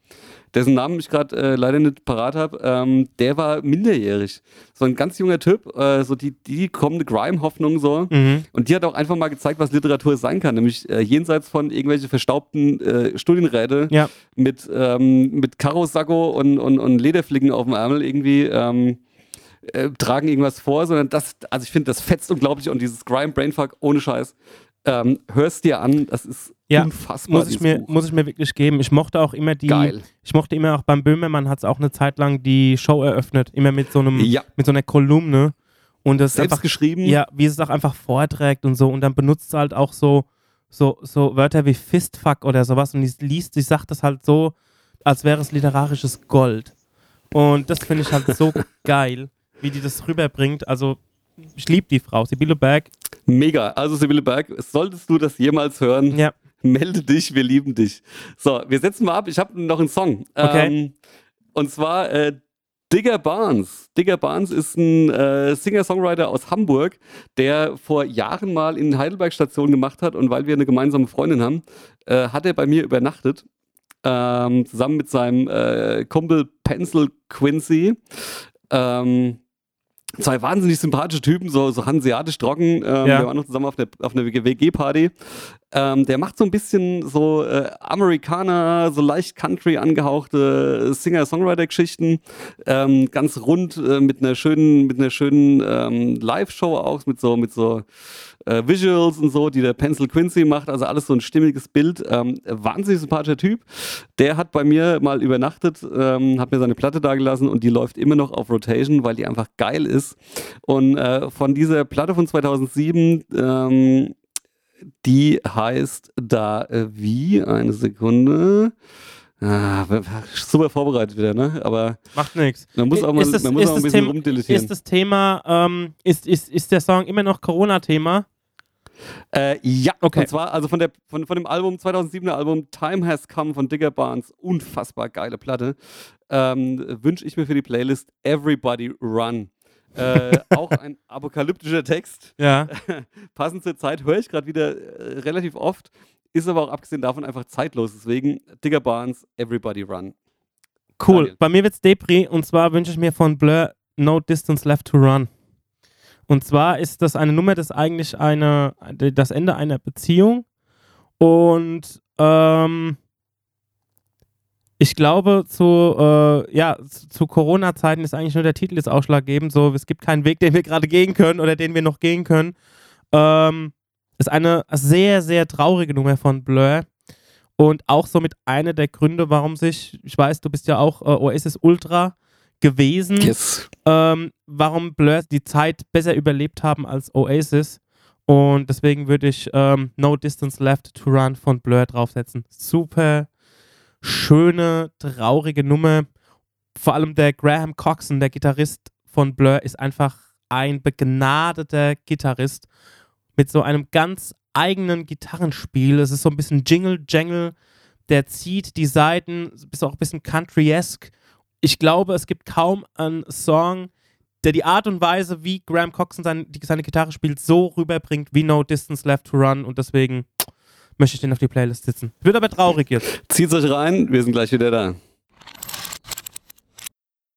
S2: dessen Namen ich gerade äh, leider nicht parat habe, ähm, der war minderjährig. So ein ganz junger Typ, äh, so die, die kommende Grime-Hoffnung so.
S1: Mhm.
S2: Und die hat auch einfach mal gezeigt, was Literatur sein kann, nämlich äh, jenseits von irgendwelche verstaubten äh, Studienräte
S1: Ja.
S2: mit, ähm, mit Karosacko und, und, und Lederflicken auf dem Ärmel irgendwie ähm, äh, tragen irgendwas vor, sondern das, also ich finde, das fetzt unglaublich und dieses Grime Brainfuck ohne Scheiß. Ähm, hörst dir an, das ist
S1: Ja,
S2: unfassbar.
S1: Muss ich, mir,
S2: Buch.
S1: muss ich mir wirklich geben. Ich mochte auch immer die.
S2: Geil.
S1: Ich mochte immer auch beim Böhmermann hat es auch eine Zeit lang die Show eröffnet. Immer mit so einem,
S2: Ja.
S1: mit so einer Kolumne. Und das
S2: Selbst
S1: einfach,
S2: geschrieben.
S1: ja, wie es auch einfach vorträgt und so. Und dann benutzt es halt auch so, so, so Wörter wie Fistfuck oder sowas. Und die liest, sie sagt das halt so, als wäre es literarisches Gold. Und das finde ich halt so geil, wie die das rüberbringt. Also, ich liebe die Frau, Sibylle Berg.
S2: Mega. Also Sibylle Berg, solltest du das jemals hören,
S1: Ja,
S2: melde dich, wir lieben dich. So, wir setzen mal ab. Ich habe noch einen Song.
S1: Okay.
S2: Ähm, und zwar äh, Digger Barnes. Digger Barnes ist ein äh, Singer-Songwriter aus Hamburg, der vor Jahren mal in Heidelberg Station gemacht hat und weil wir eine gemeinsame Freundin haben, äh, hat er bei mir übernachtet. Ähm, zusammen mit seinem äh, Kumpel Pencil Quincy. Ähm, zwei wahnsinnig sympathische Typen, so, so hanseatisch trocken. Ähm,
S1: Ja.
S2: Wir waren noch zusammen auf, der, auf einer WG-Party. Ähm, der macht so ein bisschen so äh, Amerikaner, so leicht Country angehauchte Singer-Songwriter-Geschichten. Ähm, ganz rund äh, mit einer schönen, mit einer schönen ähm, Live-Show auch, mit so, mit so äh, Visuals und so, die der Pencil Quincy macht. Also alles so ein stimmiges Bild. Ähm, wahnsinnig sympathischer Typ. Der hat bei mir mal übernachtet, ähm, hat mir seine Platte dagelassen und die läuft immer noch auf Rotation, weil die einfach geil ist. Und äh, von dieser Platte von 2007, ähm, die heißt da äh, wie? Eine Sekunde. Ah, super vorbereitet wieder, ne? Aber
S1: macht nichts.
S2: man muss auch mal,
S1: Ist das-
S2: man muss auch ein bisschen
S1: Thema-
S2: rumdilettieren.
S1: Ist das Thema, ähm, ist, ist, ist der Song immer noch Corona-Thema?
S2: Äh, ja,
S1: Okay.
S2: und zwar also von, der, von, von dem Album, 2007er Album Time Has Come von Digger Barnes, unfassbar geile Platte, ähm, wünsche ich mir für die Playlist Everybody Run. Äh, auch ein apokalyptischer Text.
S1: Ja.
S2: Passend zur Zeit höre ich gerade wieder äh, relativ oft, ist aber auch abgesehen davon einfach zeitlos. Deswegen Digger Barnes, Everybody Run.
S1: Cool.
S2: Daniel.
S1: Bei mir wird's Depri und zwar wünsche ich mir von Blur No Distance Left to Run. Und zwar ist das eine Nummer, das ist eigentlich eine, das Ende einer Beziehung. Und ähm, ich glaube, zu, äh, ja, zu, Corona-Zeiten ist eigentlich nur der Titel ist ausschlaggebend. So, es gibt keinen Weg, den wir gerade gehen können oder den wir noch gehen können. Ähm, ist eine sehr, sehr traurige Nummer von Blur. Und auch somit einer der Gründe, warum sich, ich weiß, du bist ja auch äh, Oasis Ultra gewesen,
S2: Yes.
S1: ähm, warum Blur die Zeit besser überlebt haben als Oasis. Und deswegen würde ich ähm, No Distance Left to Run von Blur draufsetzen. Super schöne, traurige Nummer. Vor allem der Graham Coxon, der Gitarrist von Blur, ist einfach ein begnadeter Gitarrist mit so einem ganz eigenen Gitarrenspiel. Es ist so ein bisschen Jingle-Jangle, der zieht die Saiten, ist auch ein bisschen country-esque. Ich glaube, es gibt kaum einen Song, der die Art und Weise, wie Graham Coxon sein, die, seine Gitarre spielt, so rüberbringt wie No Distance Left to Run und deswegen möchte ich den auf die Playlist sitzen. Wird aber traurig jetzt.
S2: Zieht's euch rein, wir sind gleich wieder da.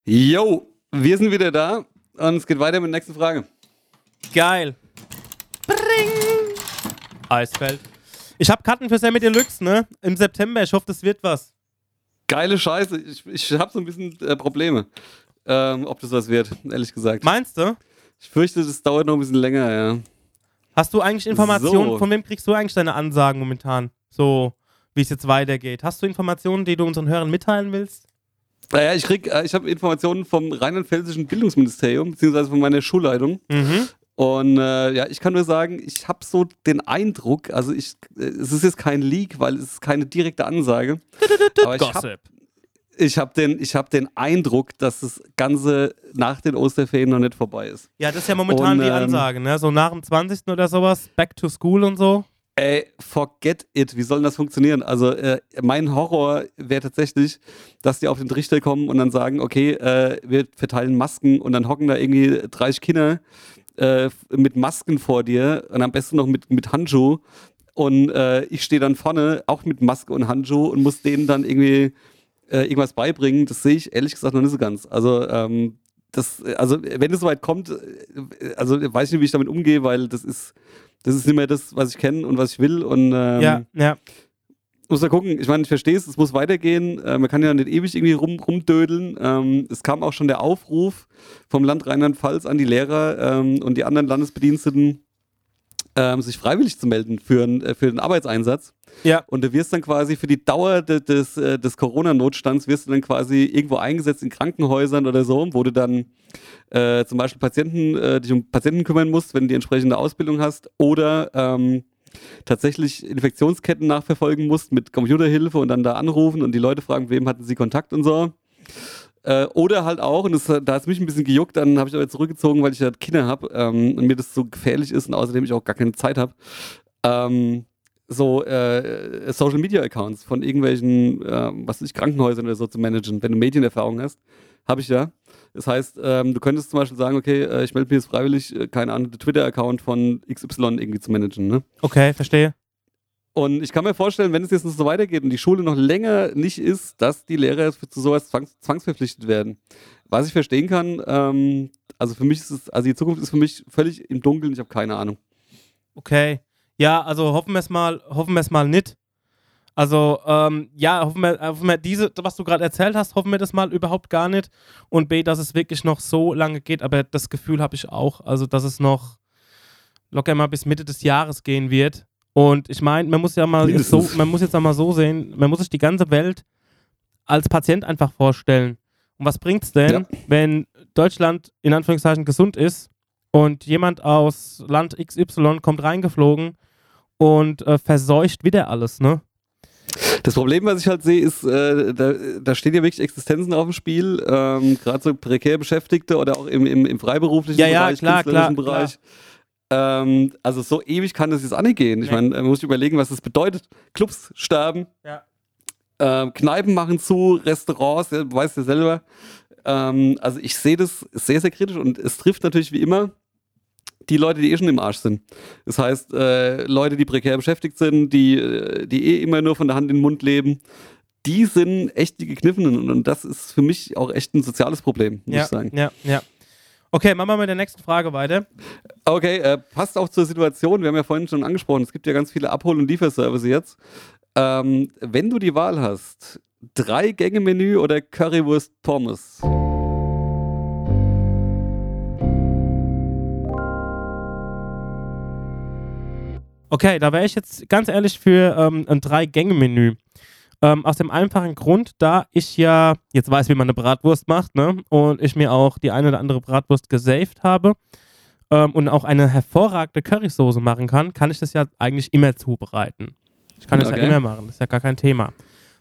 S2: Yo, wir sind wieder da und es geht weiter mit der nächsten Frage.
S1: Geil. Bring. Eisfeld. Ich habe Karten für Sammy Deluxe, ne? Im September. Ich hoffe, das wird was.
S2: Geile Scheiße, ich, ich habe so ein bisschen äh, Probleme, ähm, ob das was wird, ehrlich gesagt.
S1: Meinst du?
S2: Ich fürchte, das dauert noch ein bisschen länger, ja.
S1: Hast du eigentlich Informationen?
S2: So.
S1: Von wem kriegst du eigentlich deine Ansagen momentan? So, wie es jetzt weitergeht. Hast du Informationen, die du unseren Hörern mitteilen willst?
S2: Naja, ich krieg, äh, ich habe Informationen vom rheinland-pfälzischen Bildungsministerium, beziehungsweise von meiner Schulleitung.
S1: Mhm.
S2: Und äh, ja, ich kann nur sagen, ich habe so den Eindruck, also ich, äh, es ist jetzt kein Leak, weil es ist keine direkte Ansage. Aber ich habe
S1: Gossip.
S2: Ich hab den, ich hab den Eindruck, dass das Ganze nach den Osterferien noch nicht vorbei ist.
S1: Ja, das ist ja momentan
S2: Und,
S1: die
S2: ähm,
S1: Ansage, ne? So nach dem 20. oder sowas, back to school und so.
S2: Ey, forget it. Wie soll denn das funktionieren? Also, äh, mein Horror wäre tatsächlich, dass die auf den Trichter kommen und dann sagen, okay, äh, wir verteilen Masken und dann hocken da irgendwie 30 Kinder äh, mit Masken vor dir und am besten noch mit, mit Handschuh. Und äh, ich stehe dann vorne auch mit Maske und Handschuh und muss denen dann irgendwie äh, irgendwas beibringen. Das sehe ich ehrlich gesagt noch nicht so ganz. Also, ähm, das, also wenn es soweit kommt, äh, also weiß ich nicht, wie ich damit umgehe, weil das ist, das ist nicht mehr das, was ich kenne und was ich will. Und ähm,
S1: ja, ja.
S2: muss da gucken. Ich meine, ich verstehe es, es muss weitergehen. Äh, man kann ja nicht ewig irgendwie rum, rumdödeln. Ähm, es kam auch schon der Aufruf vom Land Rheinland-Pfalz an die Lehrer ähm, und die anderen Landesbediensteten, ähm, sich freiwillig zu melden für, einen- äh, für den Arbeitseinsatz.
S1: Ja.
S2: Und du wirst dann quasi für die Dauer de, des, äh, des Corona-Notstands wirst du dann quasi irgendwo eingesetzt in Krankenhäusern oder so, wo du dann äh, zum Beispiel Patienten, äh, dich um Patienten kümmern musst, wenn du die entsprechende Ausbildung hast, oder ähm, tatsächlich Infektionsketten nachverfolgen musst mit Computerhilfe und dann da anrufen und die Leute fragen, wem hatten sie Kontakt und so. Äh, oder halt auch, und das, da hat es mich ein bisschen gejuckt, dann habe ich aber zurückgezogen, weil ich ja Kinder habe ähm, und mir das so gefährlich ist und außerdem ich auch gar keine Zeit habe. Ähm, so äh, Social Media Accounts von irgendwelchen, ähm, was weiß ich, Krankenhäusern oder so zu managen, wenn du Medienerfahrung hast. Habe ich ja. Das heißt, ähm, du könntest zum Beispiel sagen, okay, äh, ich melde mir jetzt freiwillig, äh, keine Ahnung, den Twitter-Account von XY irgendwie zu managen. Ne?
S1: Okay, verstehe.
S2: Und ich kann mir vorstellen, wenn es jetzt so weitergeht und die Schule noch länger nicht ist, dass die Lehrer zu sowas zwangs zwangsverpflichtet werden. Was ich verstehen kann, ähm, also für mich ist es, also die Zukunft ist für mich völlig im Dunkeln, ich habe keine Ahnung.
S1: Okay. Ja, also hoffen wir es mal, hoffen wir es mal nicht. Also, ähm, ja, hoffen wir, hoffen wir diese, was du gerade erzählt hast, hoffen wir das mal überhaupt gar nicht. Und B, dass es wirklich noch so lange geht, aber das Gefühl habe ich auch, also dass es noch locker mal bis Mitte des Jahres gehen wird. Und ich meine, man muss ja mal so, man muss jetzt auch mal so sehen, man muss sich die ganze Welt als Patient einfach vorstellen. Und was bringt's denn,
S2: Ja.
S1: wenn Deutschland in Anführungszeichen gesund ist und jemand aus Land XY kommt reingeflogen und äh, verseucht wieder alles, ne?
S2: Das Problem, was ich halt sehe, ist, äh, da, da stehen ja wirklich Existenzen auf dem Spiel, ähm, gerade so prekär Beschäftigte oder auch im, im, im freiberuflichen
S1: Ja, ja,
S2: Bereich,
S1: klar,
S2: künstlerischen
S1: klar,
S2: Bereich. Ähm, also so ewig kann das jetzt auch nicht gehen. Ich
S1: Nee.
S2: meine, man muss sich überlegen, was das bedeutet. Clubs sterben,
S1: Ja.
S2: ähm, Kneipen machen zu, Restaurants, ja, du weißt ja selber. Ähm, also ich sehe das sehr, sehr kritisch und es trifft natürlich wie immer die Leute, die eh schon im Arsch sind. Das heißt, äh, Leute, die prekär beschäftigt sind, die, äh, die eh immer nur von der Hand in den Mund leben, die sind echt die Gekniffenen und, und das ist für mich auch echt ein soziales Problem, muss
S1: ja,
S2: ich sagen.
S1: ja, ja. Okay, machen wir mit der nächsten Frage weiter.
S2: Okay, äh, passt auch zur Situation. Wir haben ja vorhin schon angesprochen, es gibt ja ganz viele Abhol- und Lieferservice jetzt. Ähm, wenn du die Wahl hast, drei Gänge Menü oder Currywurst Pommes?
S1: Okay, da wäre ich jetzt ganz ehrlich für ähm, ein Drei-Gänge-Menü. Ähm, aus dem einfachen Grund, da ich ja jetzt weiß, wie man eine Bratwurst macht, ne? Und ich mir auch die eine oder andere Bratwurst gesaved habe ähm, und auch eine hervorragende Currysoße machen kann, kann ich das ja eigentlich immer zubereiten. Ich kann das ja
S2: Okay.
S1: immer machen, das ist ja gar kein Thema.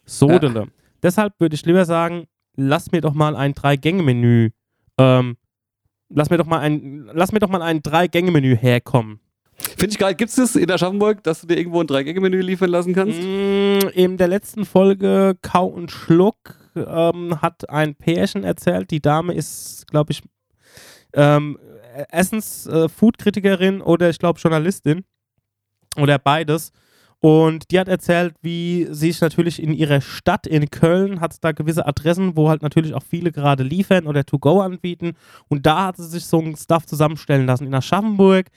S1: Sodele. Deshalb würde ich lieber sagen, lass mir doch mal ein Drei-Gänge-Menü, ähm, lass mir doch mal ein, lass mir doch mal ein Drei-Gänge-Menü herkommen.
S2: Finde ich geil. Gibt es das in Aschaffenburg, dass du dir irgendwo ein Drei-Gänge-Menü liefern lassen kannst?
S1: Mm, In der letzten Folge Kau und Schluck ähm, hat ein Pärchen erzählt, die Dame ist, glaube ich, ähm, Essens-Food-Kritikerin oder ich glaube Journalistin oder beides. Und die hat erzählt, wie sie sich natürlich in ihrer Stadt in Köln hat es da gewisse Adressen, wo halt natürlich auch viele gerade liefern oder To-Go anbieten. Und da hat sie sich so ein Stuff zusammenstellen lassen. In Aschaffenburg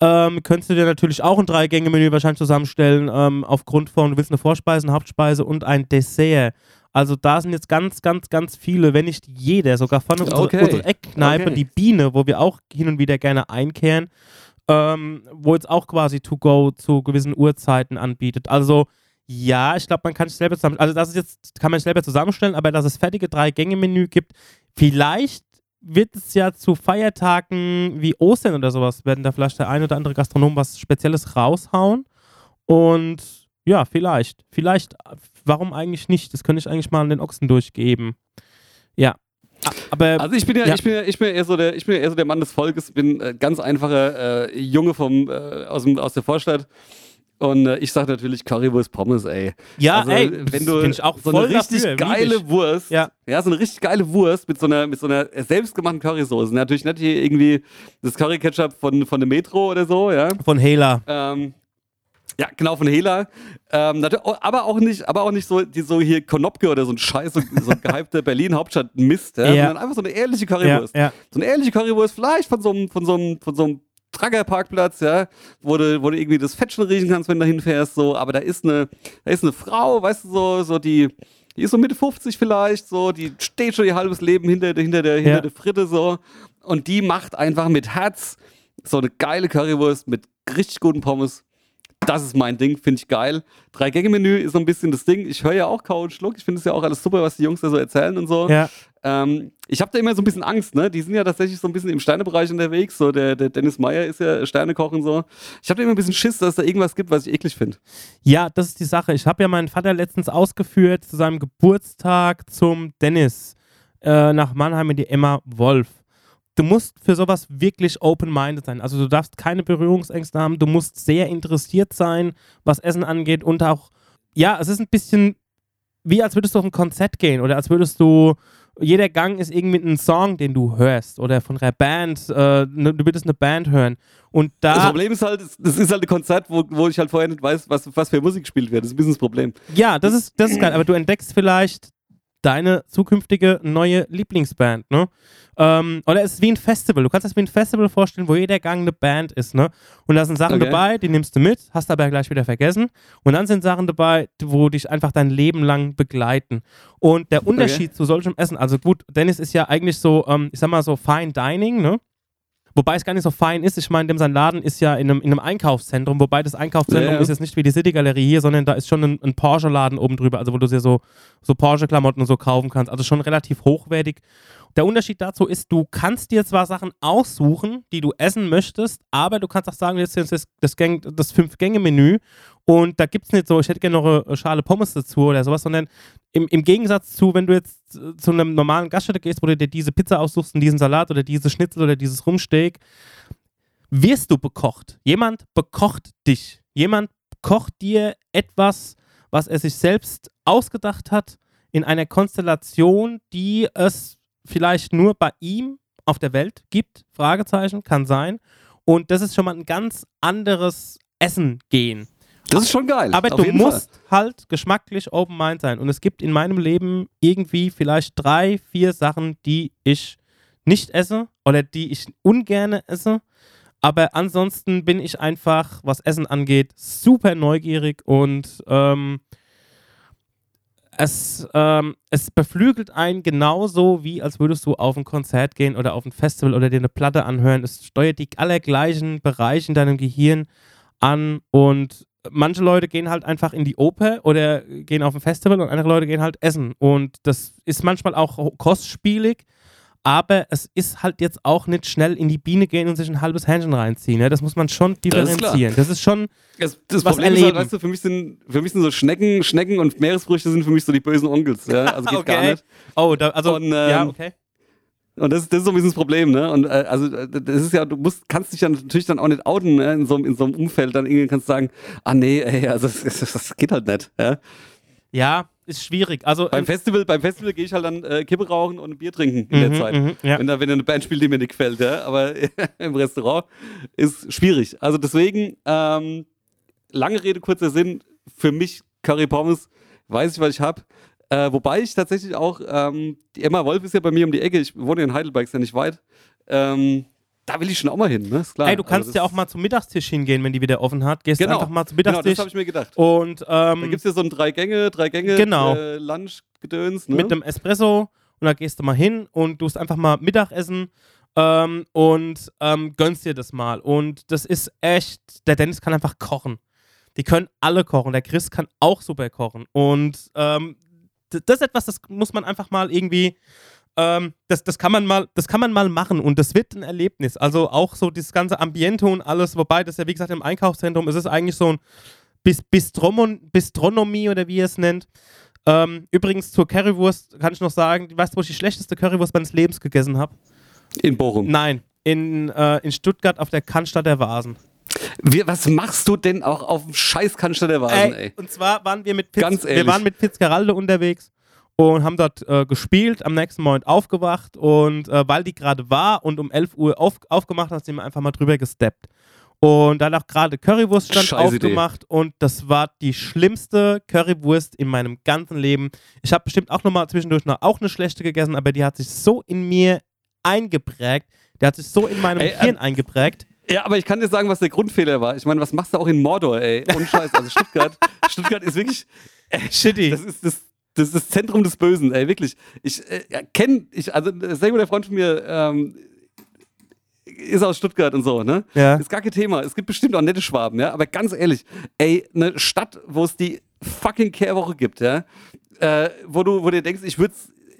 S1: ähm, könntest du dir natürlich auch ein Drei-Gänge-Menü wahrscheinlich zusammenstellen, ähm, aufgrund von, du willst eine Vorspeise, eine Hauptspeise und ein Dessert. Also da sind jetzt ganz, ganz, ganz viele, wenn nicht jeder, sogar von unserer,
S2: Okay.
S1: unsere Eckkneipe,
S2: Okay.
S1: die Biene, wo wir auch hin und wieder gerne einkehren, ähm, wo jetzt auch quasi To-Go zu gewissen Uhrzeiten anbietet. Also Ja, ich glaube, man kann es selber zusammen. Also das ist jetzt, kann man selber zusammenstellen, aber dass es fertige Drei-Gänge-Menü gibt, vielleicht wird es ja zu Feiertagen wie Ostern oder sowas, werden da vielleicht der ein oder andere Gastronom was Spezielles raushauen. Und ja, vielleicht. Vielleicht, warum eigentlich nicht? Das könnte ich eigentlich mal an den Ochsen durchgeben. Ja. Aber,
S2: also ich bin ja, ja, Ich, bin ja ich bin ja eher so der ich bin ja eher so der Mann des Volkes, bin äh, ganz einfacher äh, Junge vom äh, aus, dem, aus der Vorstadt und äh, ich sage natürlich Currywurst Pommes, ey.
S1: Ja, also, ey, wenn du
S2: ich auch
S1: so
S2: eine richtig dafür, geile Wurst,
S1: ja.
S2: ja, so eine richtig geile Wurst mit so einer mit so einer selbstgemachten Currysoße. Natürlich nicht hier irgendwie das Curry Ketchup von von der Metro oder so, ja.
S1: Von Hela.
S2: Ähm, ja, genau, von Hela. Ähm, aber auch nicht, aber auch nicht so, die, so hier Konopke oder so ein Scheiß, so, so ein gehypter Berlin-Hauptstadt-Mist, ja, ja. sondern einfach so eine ehrliche Currywurst.
S1: Ja, ja.
S2: So eine ehrliche Currywurst, vielleicht von so einem, von so einem, von so einem Traggerparkplatz, ja, wo du, wo du irgendwie das Fett schon riechen kannst, wenn du hinfährst, so, aber da ist eine, da ist eine Frau, weißt du, so, so die, die ist so Mitte 50 vielleicht, so, die steht schon ihr halbes Leben hinter, hinter, der, hinter ja. der Fritte, so, und die macht einfach mit Herz so eine geile Currywurst mit richtig guten Pommes das ist mein Ding, finde ich geil. Drei-Gänge-Menü ist so ein bisschen das Ding. Ich höre ja auch Kau und Schluck. Ich finde es ja auch alles super, was die Jungs da so erzählen und so.
S1: Ja.
S2: Ähm, ich habe da immer so ein bisschen Angst, ne? Die sind ja tatsächlich so ein bisschen im Sternebereich unterwegs. So, der, der Dennis Meyer ist ja Sternekoch und so. Ich habe da immer ein bisschen Schiss, dass es da irgendwas gibt, was ich eklig finde.
S1: Ja, das ist die Sache. Ich habe ja meinen Vater letztens ausgeführt zu seinem Geburtstag zum Dennis äh, nach Mannheim in die Emma Wolf du musst für sowas wirklich open-minded sein. Also du darfst keine Berührungsängste haben, du musst sehr interessiert sein, was Essen angeht und auch, ja, es ist ein bisschen wie als würdest du auf ein Konzert gehen oder als würdest du, jeder Gang ist irgendwie ein Song, den du hörst oder von einer Band, äh, ne, du würdest eine Band hören und da...
S2: Das Problem ist halt, das ist halt ein Konzert, wo, wo ich halt vorher nicht weiß, was, was für Musik gespielt wird, das ist ein bisschen das Problem.
S1: Ja, das ist, das ist geil, aber du entdeckst vielleicht deine zukünftige neue Lieblingsband, ne? Ähm, oder es ist wie ein Festival. Du kannst es wie ein Festival vorstellen, wo jeder Gang eine Band ist, ne? Und da sind Sachen okay. dabei, die nimmst du mit, hast aber gleich wieder vergessen. Und dann sind Sachen dabei, wo dich einfach dein Leben lang begleiten. Und der Unterschied okay. zu solchem Essen, also gut, Dennis ist ja eigentlich so, ähm, ich sag mal so Fine Dining, ne? Wobei es gar nicht so fein ist. Ich meine, sein Laden ist ja in einem, in einem Einkaufszentrum, wobei das Einkaufszentrum ja, ja. ist jetzt nicht wie die City-Galerie hier, sondern da ist schon ein, ein Porsche-Laden oben drüber, also wo du dir so, so Porsche-Klamotten und so kaufen kannst. Also schon relativ hochwertig. Der Unterschied dazu ist, du kannst dir zwar Sachen aussuchen, die du essen möchtest, aber du kannst auch sagen, jetzt ist das, das, das Fünf-Gänge-Menü und da gibt es nicht so, ich hätte gerne noch eine Schale Pommes dazu oder sowas, sondern im, im Gegensatz zu, wenn du jetzt zu einem normalen Gaststätte gehst, wo du dir diese Pizza aussuchst und diesen Salat oder diese Schnitzel oder dieses Rumsteak, wirst du bekocht. Jemand bekocht dich. Jemand kocht dir etwas, was er sich selbst ausgedacht hat, in einer Konstellation, die es vielleicht nur bei ihm auf der Welt gibt, Fragezeichen, kann sein. Und das ist schon mal ein ganz anderes Essen gehen.
S2: Das ist schon geil.
S1: Aber du musst Fall. halt geschmacklich open mind sein. Und es gibt in meinem Leben irgendwie vielleicht drei, vier Sachen, die ich nicht esse oder die ich ungern esse. Aber ansonsten bin ich einfach, was Essen angeht, super neugierig und ähm, es, ähm, es beflügelt einen genauso, wie als würdest du auf ein Konzert gehen oder auf ein Festival oder dir eine Platte anhören. Es steuert die allergleichen Bereiche in deinem Gehirn an und manche Leute gehen halt einfach in die Oper oder gehen auf ein Festival und andere Leute gehen halt essen. Und das ist manchmal auch kostspielig, aber es ist halt jetzt auch nicht schnell in die Biene gehen und sich ein halbes Hähnchen reinziehen. Ne? Das muss man schon differenzieren. Das ist, das ist schon
S2: das, das was Problem erleben. Ist halt, weißt du, für mich sind für mich sind so Schnecken, Schnecken und Meeresfrüchte sind für mich so die bösen Onkels. Ja? Also geht
S1: okay.
S2: gar nicht.
S1: Oh, da, also und, ähm, ja, okay.
S2: Und das, das ist so ein bisschen das Problem, ne? Und äh, also das ist ja, du musst, kannst dich ja natürlich dann auch nicht outen, ne? in, so, in so einem Umfeld. Dann irgendwie kannst du sagen, ah nee, ey, also das, das geht halt nicht. Ja?
S1: ja, ist schwierig. Also,
S2: beim, ähm, Festival, beim Festival gehe ich halt dann äh, Kippe rauchen und ein Bier trinken in der mhm, Zeit. Mhm, ja. wenn, da, wenn da eine Band spielt, die mir nicht gefällt. Ja? Aber im Restaurant ist schwierig. Also deswegen, ähm, lange Rede, kurzer Sinn, für mich Curry Pommes, weiß ich, was ich habe. Äh, wobei ich tatsächlich auch, ähm, die Emma Wolf ist ja bei mir um die Ecke, ich wohne in Heidelberg, ist ja nicht weit. Ähm, da will ich schon auch mal hin, ne? Ist klar.
S1: Ey, du kannst also ja auch mal zum Mittagstisch hingehen, wenn die wieder offen hat. Gehst genau. einfach mal zum Mittagstisch. Genau, das
S2: habe ich mir gedacht.
S1: Und, ähm,
S2: da gibt es ja so ein Drei-Gänge, Drei-Gänge
S1: genau.
S2: äh, Lunch-Gedöns, ne?
S1: Mit einem Espresso und da gehst du mal hin und du hast einfach mal Mittagessen ähm, und ähm, gönnst dir das mal. Und das ist echt, der Dennis kann einfach kochen. Die können alle kochen. Der Chris kann auch super kochen. Und ähm, das ist etwas, das muss man einfach mal irgendwie ähm, das, das, kann man mal, das kann man mal machen und das wird ein Erlebnis. Also auch so das ganze Ambiente und alles, wobei das ja, wie gesagt, im Einkaufszentrum ist es eigentlich so ein Bis Bistromon Bistronomie oder wie ihr es nennt. Ähm, übrigens zur Currywurst kann ich noch sagen, weißt du, wo ich die schlechteste Currywurst meines Lebens gegessen habe?
S2: In Bochum.
S1: Nein, in, äh, in Stuttgart auf der Cannstatt der Vasen.
S2: Wie, was machst du denn auch auf dem scheiß Cannstatt der Vasen, ey?
S1: ey? Und zwar waren wir mit Pitz, wir waren mit Fitzgeralde unterwegs und haben dort äh, gespielt, am nächsten Morgen aufgewacht und äh, weil die gerade war und um 11 Uhr auf, aufgemacht hat, sind wir einfach mal drüber gesteppt. Und dann auch gerade Currywurst stand Scheiße aufgemacht Idee. und das war die schlimmste Currywurst in meinem ganzen Leben. Ich habe bestimmt auch nochmal zwischendurch noch auch eine schlechte gegessen, aber die hat sich so in mir eingeprägt, die hat sich so in meinem ey, Hirn äh, eingeprägt.
S2: Ja, aber ich kann dir sagen, was der Grundfehler war. Ich meine, was machst du auch in Mordor, ey? Ohne Scheiß. Also Stuttgart, Stuttgart ist wirklich äh, shitty. Das ist das, das ist das Zentrum des Bösen, ey, wirklich. Ich äh, kenne, ich, also ein sehr guter Freund von mir ähm, ist aus Stuttgart und so, ne?
S1: Ja.
S2: Ist gar kein Thema. Es gibt bestimmt auch nette Schwaben, ja. Aber ganz ehrlich, ey, eine Stadt, wo es die fucking Kehrwoche gibt, ja, äh, wo du, wo du denkst, ich würde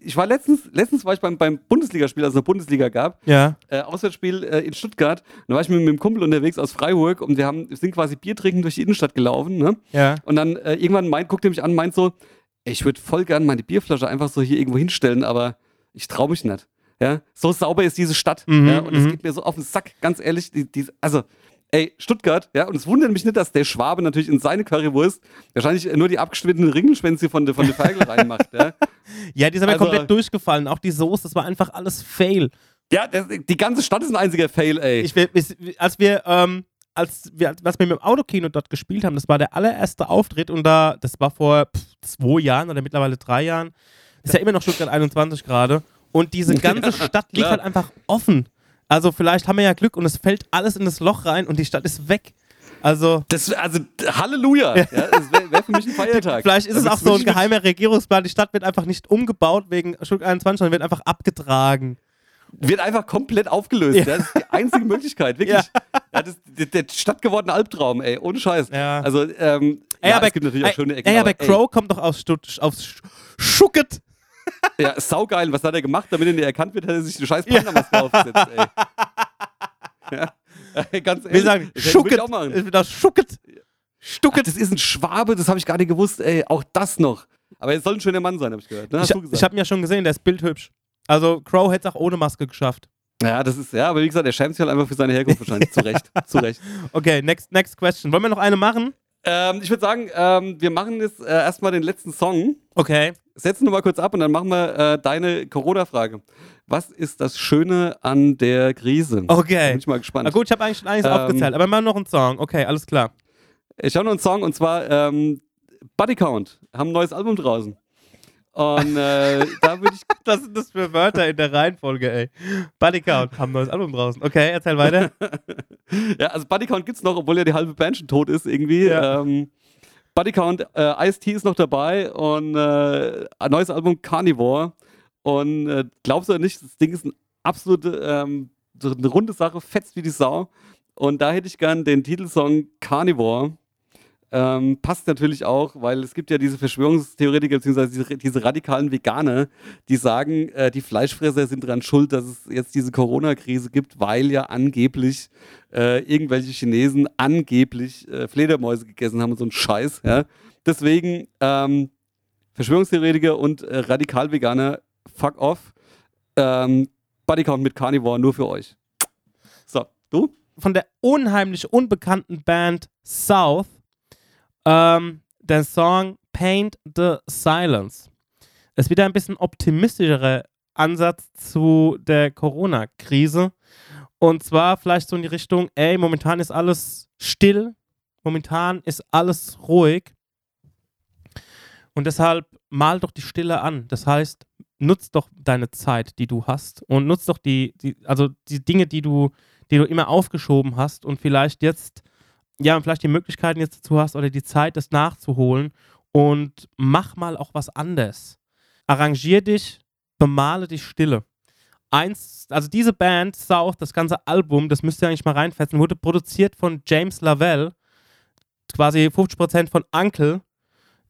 S2: ich war letztens, letztens war ich beim, beim Bundesligaspiel, als es eine Bundesliga gab,
S1: ja.
S2: äh, Auswärtsspiel äh, in Stuttgart. Und da war ich mit, mit einem Kumpel unterwegs aus Freiburg und wir haben, sind quasi Bier trinken durch die Innenstadt gelaufen. Ne?
S1: Ja.
S2: Und dann äh, irgendwann meint, guckt er mich an, meint so, ich würde voll gern meine Bierflasche einfach so hier irgendwo hinstellen, aber ich traue mich nicht. Ja, so sauber ist diese Stadt. Mhm, ja, und es mhm. geht mir so auf den Sack, ganz ehrlich. Die, die, also, ey, Stuttgart, ja, und es wundert mich nicht, dass der Schwabe natürlich in seine Currywurst wahrscheinlich nur die abgeschnittenen Ringelschwänze von, der, von der Feigl reinmacht. Ja,
S1: ja die aber also, komplett durchgefallen. Auch die Soße, das war einfach alles Fail.
S2: Ja, das, die ganze Stadt ist ein einziger Fail, ey.
S1: Ich, als wir, ähm, als wir, was wir mit dem Autokino dort gespielt haben, das war der allererste Auftritt und da, das war vor pff, zwei Jahren oder mittlerweile drei Jahren. Ist ja immer noch Stuttgart 21 gerade. Und diese ganze Stadt liegt halt einfach offen. Also vielleicht haben wir ja Glück und es fällt alles in das Loch rein und die Stadt ist weg. Also,
S2: das, also Halleluja. Ja, das wäre wär für mich ein Feiertag.
S1: Vielleicht ist es auch so ein geheimer Regierungsplan. Die Stadt wird einfach nicht umgebaut wegen Stuttgart 21, sondern wird einfach abgetragen
S2: wird einfach komplett aufgelöst. Ja. Das ist die einzige Möglichkeit, wirklich. Ja. ja das, der, der stattgewordene Albtraum, ey, ohne Scheiß.
S1: Ja.
S2: Also, ähm, ey,
S1: aber, es gibt natürlich auch schöne Ecken. Ja, aber, Crow kommt doch aus, Stutt aus Schucket.
S2: Ja, saugeil. Was hat er gemacht, damit er nicht erkannt wird? Hat er sich eine scheiß Panda-Maske aufgesetzt, ey. Ja. Ganz ehrlich.
S1: Wir sagen Schucket. Ich bin aus Schucket.
S2: Stucket. das ist ein Schwabe, das habe ich gar nicht gewusst, ey. Auch das noch. Aber er soll ein schöner Mann sein, habe ich gehört. Ne?
S1: Ich, ich habe ihn ja schon gesehen, der ist bildhübsch. Also Crow hätte es auch ohne Maske geschafft.
S2: Ja, das ist, ja, aber wie gesagt, er schämt sich halt einfach für seine Herkunft wahrscheinlich. zu Recht. Zu Recht.
S1: Okay, next, next question. Wollen wir noch eine machen?
S2: Ähm, ich würde sagen, ähm, wir machen jetzt äh, erstmal den letzten Song.
S1: Okay.
S2: Setzen wir mal kurz ab und dann machen wir äh, deine Corona-Frage. Was ist das Schöne an der Krise?
S1: Okay.
S2: Bin ich mal gespannt.
S1: Na gut, ich habe eigentlich schon alles ähm, aufgezählt, aber mal noch einen Song. Okay, alles klar.
S2: Ich habe noch einen Song und zwar ähm, Buddy Count. Haben ein neues Album draußen. Und äh, da würde ich.
S1: Was sind das für Wörter in der Reihenfolge, ey? Bodycount, haben ein neues Album draußen. Okay, erzähl weiter.
S2: ja, also Bodycount gibt's noch, obwohl ja die halbe Band schon tot ist irgendwie. Ja. Ähm, Bodycount, äh, Ice-T ist noch dabei und äh, ein neues Album Carnivore. Und äh, glaubst du nicht, das Ding ist eine absolute, ähm, so eine runde Sache, fetzt wie die Sau. Und da hätte ich gern den Titelsong Carnivore ähm, passt natürlich auch, weil es gibt ja diese Verschwörungstheoretiker bzw. Diese, diese, radikalen Veganer, die sagen, äh, die Fleischfresser sind daran schuld, dass es jetzt diese Corona-Krise gibt, weil ja angeblich äh, irgendwelche Chinesen angeblich äh, Fledermäuse gegessen haben und so ein Scheiß. Ja? Deswegen ähm, Verschwörungstheoretiker und äh, Radikal-Veganer, fuck off. Ähm, Bodycount mit Carnivore nur für euch. So, du?
S1: Von der unheimlich unbekannten Band South ähm, der Song Paint the Silence. Es ist wieder ein bisschen optimistischerer Ansatz zu der Corona-Krise. Und zwar vielleicht so in die Richtung, ey, momentan ist alles still, momentan ist alles ruhig. Und deshalb mal doch die Stille an. Das heißt, nutz doch deine Zeit, die du hast und nutz doch die, die also die Dinge, die du, die du immer aufgeschoben hast und vielleicht jetzt ja, und vielleicht die Möglichkeiten jetzt dazu hast oder die Zeit, das nachzuholen und mach mal auch was anderes. Arrangier dich, bemale dich stille. Eins, also diese Band, South, das ganze Album, das müsst ihr eigentlich mal reinfetzen, wurde produziert von James Lavelle. quasi 50% von Uncle,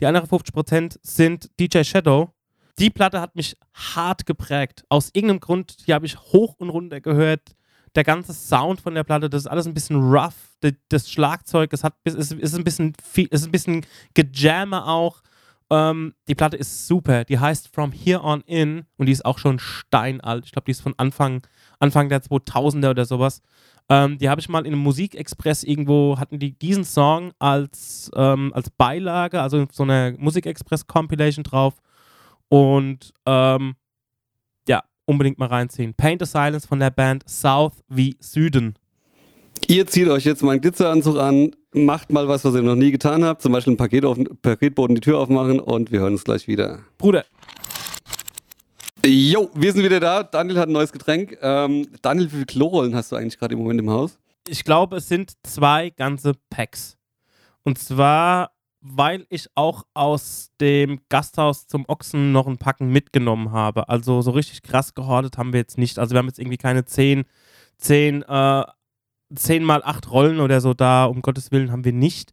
S1: die anderen 50% sind DJ Shadow. Die Platte hat mich hart geprägt. Aus irgendeinem Grund, die habe ich hoch und runter gehört. Der ganze Sound von der Platte, das ist alles ein bisschen rough. Das Schlagzeug, es hat, ist, ist ein bisschen ist ein bisschen gejammer auch. Ähm, die Platte ist super. Die heißt From Here On In und die ist auch schon steinalt. Ich glaube, die ist von Anfang, Anfang der 2000er oder sowas. Ähm, die habe ich mal in einem Musikexpress irgendwo, hatten die diesen Song als, ähm, als Beilage, also so eine Musikexpress-Compilation drauf. Und ähm, unbedingt mal reinziehen. Paint the Silence von der Band South wie Süden.
S2: Ihr zieht euch jetzt mal einen Glitzeranzug an, macht mal was, was ihr noch nie getan habt, zum Beispiel ein Paket auf, Paketboden die Tür aufmachen und wir hören uns gleich wieder.
S1: Bruder.
S2: Jo, wir sind wieder da. Daniel hat ein neues Getränk. Ähm, Daniel, wie viele Klorollen hast du eigentlich gerade im Moment im Haus?
S1: Ich glaube, es sind zwei ganze Packs. Und zwar, weil ich auch aus dem Gasthaus zum Ochsen noch ein Packen mitgenommen habe. Also so richtig krass gehortet haben wir jetzt nicht. Also wir haben jetzt irgendwie keine zehn, zehn äh, 10 mal 8 Rollen oder so da, um Gottes Willen, haben wir nicht.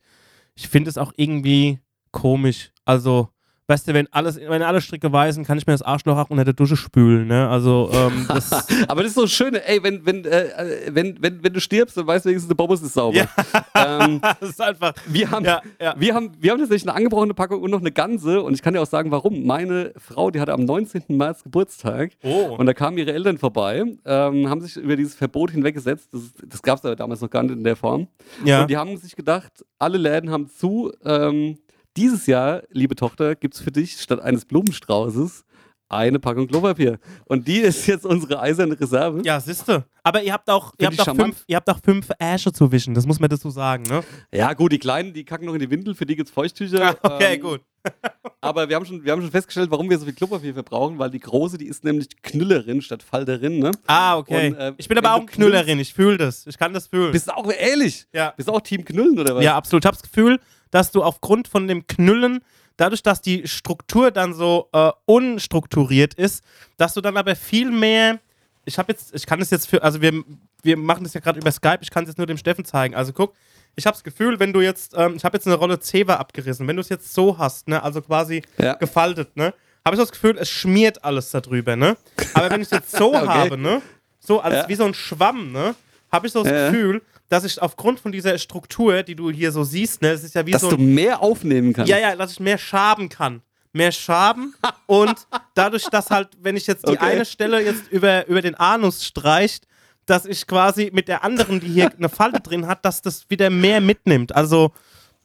S1: Ich finde es auch irgendwie komisch. Also, weißt du, wenn alles, wenn alle Stricke weisen, kann ich mir das Arschloch auch unter der Dusche spülen, ne? Also, ähm, das
S2: Aber das ist so schön, ey, wenn, wenn, äh, wenn, wenn, wenn du stirbst, dann weißt du wenigstens, der Bobbes ist sauber. Ja.
S1: Ähm, das ist einfach.
S2: Wir haben, ja, ja. Wir, haben, wir haben tatsächlich eine angebrochene Packung und noch eine ganze und ich kann dir auch sagen, warum. Meine Frau, die hatte am 19. März Geburtstag oh. und da kamen ihre Eltern vorbei, ähm, haben sich über dieses Verbot hinweggesetzt. Das, das gab es aber damals noch gar nicht in der Form. Ja. Und die haben sich gedacht, alle Läden haben zu, ähm, dieses Jahr, liebe Tochter, gibt es für dich statt eines Blumenstraußes eine Packung Klopapier. Und die ist jetzt unsere eiserne Reserve.
S1: Ja, siehste. Aber ihr habt auch, ihr habt auch, fünf, ihr habt auch fünf Äsche zu wischen, das muss man dazu sagen, ne?
S2: Ja, gut, die Kleinen, die kacken noch in die Windel, für die gibt es Feuchttücher.
S1: Ah, okay, ähm, gut.
S2: aber wir haben, schon, wir haben schon festgestellt, warum wir so viel Klopapier verbrauchen, weil die große, die ist nämlich Knüllerin statt Falterin, ne?
S1: Ah, okay. Und, äh, ich bin aber auch Knüllerin, ich fühle das. Ich kann das fühlen.
S2: Bist du auch ehrlich? Ja. Bist du auch Team Knüllen oder was?
S1: Ja, absolut. Ich habe das Gefühl, dass du aufgrund von dem Knüllen, dadurch, dass die Struktur dann so äh, unstrukturiert ist, dass du dann aber viel mehr. Ich habe jetzt, ich kann das jetzt für, also wir, wir machen das ja gerade über Skype, ich kann es jetzt nur dem Steffen zeigen. Also guck, ich habe das Gefühl, wenn du jetzt, ähm, ich habe jetzt eine Rolle Zewa abgerissen, wenn du es jetzt so hast, ne, also quasi ja. gefaltet, ne, habe ich das Gefühl, es schmiert alles darüber, ne. Aber wenn ich es jetzt so okay. habe, ne, so als ja. wie so ein Schwamm, ne, habe ich so das ja. Gefühl, dass ich aufgrund von dieser Struktur, die du hier so siehst, ne, es ist ja wie
S2: dass
S1: so.
S2: Dass du mehr aufnehmen kannst.
S1: Ja, ja, dass ich mehr schaben kann. Mehr schaben und dadurch, dass halt, wenn ich jetzt die okay. eine Stelle jetzt über, über den Anus streicht, dass ich quasi mit der anderen, die hier eine Falte drin hat, dass das wieder mehr mitnimmt. Also,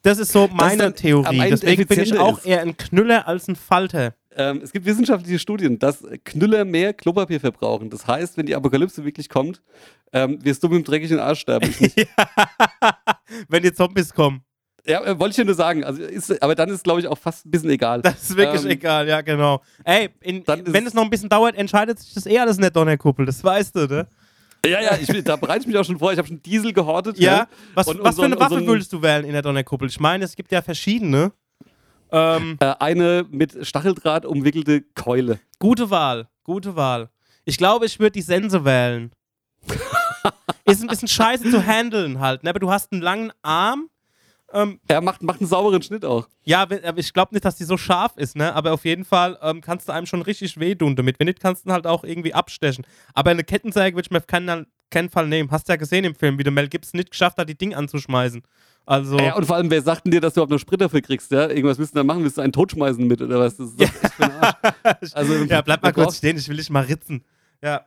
S1: das ist so meine Theorie. Deswegen bin ich auch eher ein Knüller als ein Falter.
S2: Ähm, es gibt wissenschaftliche Studien, dass Knüller mehr Klopapier verbrauchen. Das heißt, wenn die Apokalypse wirklich kommt, ähm, wirst du mit dem dreckigen Arsch sterben.
S1: wenn die Zombies kommen.
S2: Ja, äh, wollte ich dir nur sagen. Also ist, aber dann ist, glaube ich, auch fast ein bisschen egal.
S1: Das ist wirklich ähm, egal, ja, genau. Ey, in, wenn es noch ein bisschen dauert, entscheidet sich das eh alles in der Donnerkuppel. Das weißt du, ne?
S2: Ja, ja, ich, da bereite ich mich auch schon vor. Ich habe schon Diesel gehortet.
S1: Ja. ja. Was, und, was und für eine Waffe so würdest du wählen in der Donnerkuppel? Ich meine, es gibt ja verschiedene.
S2: Ähm, äh, eine mit Stacheldraht umwickelte Keule.
S1: Gute Wahl, gute Wahl. Ich glaube, ich würde die Sense wählen. ist ein bisschen scheiße zu handeln halt, ne? aber du hast einen langen Arm.
S2: Ähm, er macht, macht einen sauberen Schnitt auch.
S1: Ja, ich glaube nicht, dass die so scharf ist, ne? aber auf jeden Fall ähm, kannst du einem schon richtig wehtun damit. Wenn nicht, kannst du ihn halt auch irgendwie abstechen. Aber eine Kettensäge würde ich mir auf keinen, keinen Fall nehmen. Hast du ja gesehen im Film, wie der Mel Gibson nicht geschafft hat, die Ding anzuschmeißen. Also
S2: ja, und vor allem, wer sagt denn dir, dass du überhaupt noch Sprit dafür kriegst? Ja? Irgendwas müssen da machen, willst du einen totschmeißen mit oder was? Das ist
S1: Arsch. Also, ja, bleib mal kurz stehen, ich will dich mal ritzen. Ja.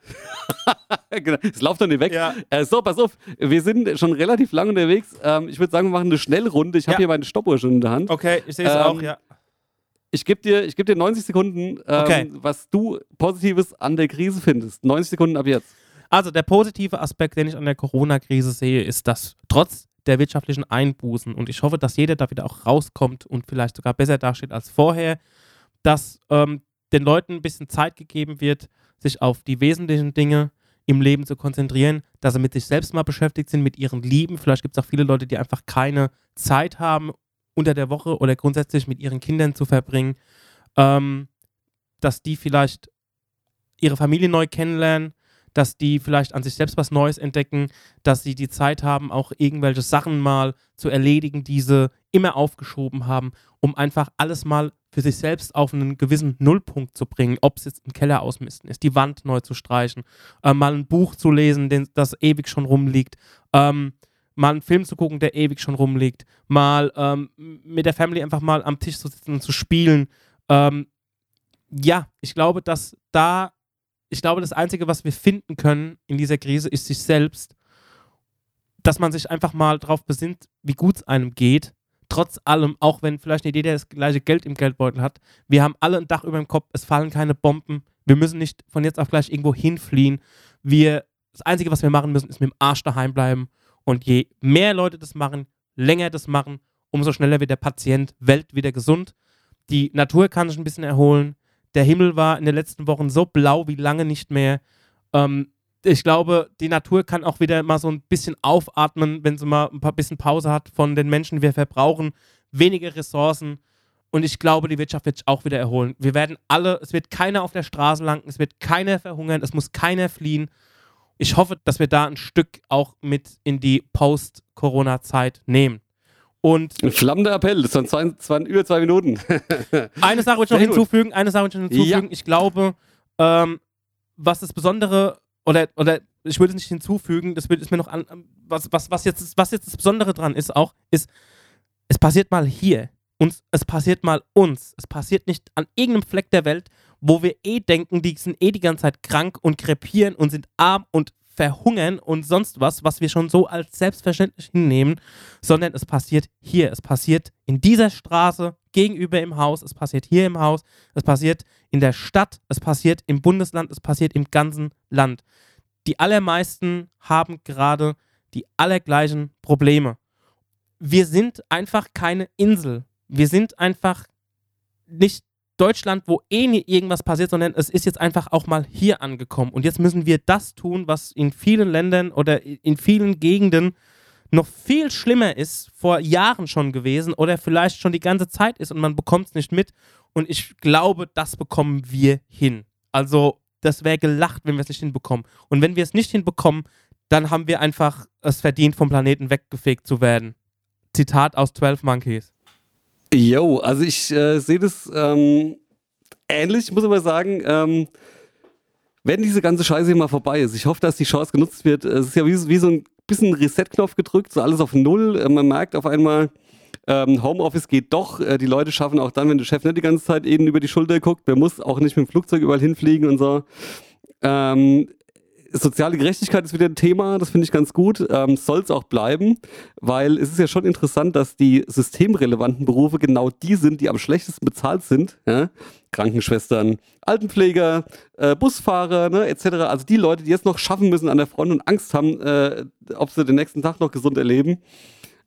S2: genau. Es läuft doch nicht weg. Ja. Äh, so, pass auf, wir sind schon relativ lang unterwegs. Ähm, ich würde sagen, wir machen eine Schnellrunde. Ich habe ja. hier meine Stoppuhr schon in der Hand.
S1: Okay, ich sehe es ähm, auch, ja.
S2: Ich gebe dir, geb dir 90 Sekunden, ähm, okay. was du Positives an der Krise findest. 90 Sekunden ab jetzt.
S1: Also, der positive Aspekt, den ich an der Corona-Krise sehe, ist, dass trotz der wirtschaftlichen Einbußen. Und ich hoffe, dass jeder da wieder auch rauskommt und vielleicht sogar besser dasteht als vorher, dass ähm, den Leuten ein bisschen Zeit gegeben wird, sich auf die wesentlichen Dinge im Leben zu konzentrieren, dass sie mit sich selbst mal beschäftigt sind, mit ihren Lieben. Vielleicht gibt es auch viele Leute, die einfach keine Zeit haben, unter der Woche oder grundsätzlich mit ihren Kindern zu verbringen, ähm, dass die vielleicht ihre Familie neu kennenlernen, dass die vielleicht an sich selbst was Neues entdecken, dass sie die Zeit haben, auch irgendwelche Sachen mal zu erledigen, die sie immer aufgeschoben haben, um einfach alles mal für sich selbst auf einen gewissen Nullpunkt zu bringen, ob es jetzt im Keller ausmisten ist, die Wand neu zu streichen, äh, mal ein Buch zu lesen, den, das ewig schon rumliegt, ähm, mal einen Film zu gucken, der ewig schon rumliegt, mal ähm, mit der Family einfach mal am Tisch zu sitzen und zu spielen. Ähm, ja, ich glaube, dass da, ich glaube, das Einzige, was wir finden können in dieser Krise, ist sich selbst, dass man sich einfach mal darauf besinnt, wie gut es einem geht. Trotz allem, auch wenn vielleicht nicht jeder das gleiche Geld im Geldbeutel hat, wir haben alle ein Dach über dem Kopf, es fallen keine Bomben, wir müssen nicht von jetzt auf gleich irgendwo hinfliehen. Wir, das Einzige, was wir machen müssen, ist mit dem Arsch daheim bleiben und je mehr Leute das machen, länger das machen, umso schneller wird der Patient Welt wieder gesund. Die Natur kann sich ein bisschen erholen. Der Himmel war in den letzten Wochen so blau wie lange nicht mehr. Ähm, ich glaube, die Natur kann auch wieder mal so ein bisschen aufatmen, wenn sie mal ein paar bisschen Pause hat von den Menschen, wir verbrauchen. Weniger Ressourcen. Und ich glaube, die Wirtschaft wird sich auch wieder erholen. Wir werden alle, es wird keiner auf der Straße landen, es wird keiner verhungern, es muss keiner fliehen ich hoffe, dass wir da ein Stück auch mit in die Post-Corona-Zeit nehmen. Und
S2: ein flammender Appell, das waren, zwei, das waren über zwei Minuten.
S1: eine Sache wollte ich noch hinzufügen, eine Sache wollte ich noch hinzufügen. Ja. Ich glaube, ähm, was das Besondere, oder, oder ich würde es nicht hinzufügen, das ist mir noch an, was, was, was, jetzt, was jetzt das Besondere dran ist auch, ist, es passiert mal hier. Uns, es passiert mal uns. Es passiert nicht an irgendeinem Fleck der Welt, wo wir eh denken, die sind eh die ganze Zeit krank und krepieren und sind arm und verhungern und sonst was, was wir schon so als selbstverständlich hinnehmen, sondern es passiert hier. Es passiert in dieser Straße gegenüber im Haus, es passiert hier im Haus, es passiert in der Stadt, es passiert im Bundesland, es passiert im ganzen Land. Die allermeisten haben gerade die allergleichen Probleme. Wir sind einfach keine Insel. Wir sind einfach nicht Deutschland, wo eh nie irgendwas passiert, sondern es ist jetzt einfach auch mal hier angekommen. Und jetzt müssen wir das tun, was in vielen Ländern oder in vielen Gegenden noch viel schlimmer ist, vor Jahren schon gewesen oder vielleicht schon die ganze Zeit ist und man bekommt es nicht mit. Und ich glaube, das bekommen wir hin. Also, das wäre gelacht, wenn wir es nicht hinbekommen. Und wenn wir es nicht hinbekommen, dann haben wir einfach es verdient, vom Planeten weggefegt zu werden. Zitat aus 12 Monkeys.
S2: Jo, also ich äh, sehe das ähm, ähnlich, ich muss aber sagen, ähm, wenn diese ganze Scheiße hier mal vorbei ist, ich hoffe, dass die Chance genutzt wird. Es ist ja wie, wie so ein bisschen Reset-Knopf gedrückt, so alles auf Null. Äh, man merkt auf einmal, ähm, Homeoffice geht doch. Äh, die Leute schaffen auch dann, wenn der Chef nicht die ganze Zeit eben über die Schulter guckt, man muss auch nicht mit dem Flugzeug überall hinfliegen und so. Ähm, soziale Gerechtigkeit ist wieder ein Thema, das finde ich ganz gut. Ähm, Soll es auch bleiben, weil es ist ja schon interessant, dass die systemrelevanten Berufe genau die sind, die am schlechtesten bezahlt sind. Ja? Krankenschwestern, Altenpfleger, äh, Busfahrer, ne, etc. Also die Leute, die jetzt noch schaffen müssen an der Front und Angst haben, äh, ob sie den nächsten Tag noch gesund erleben.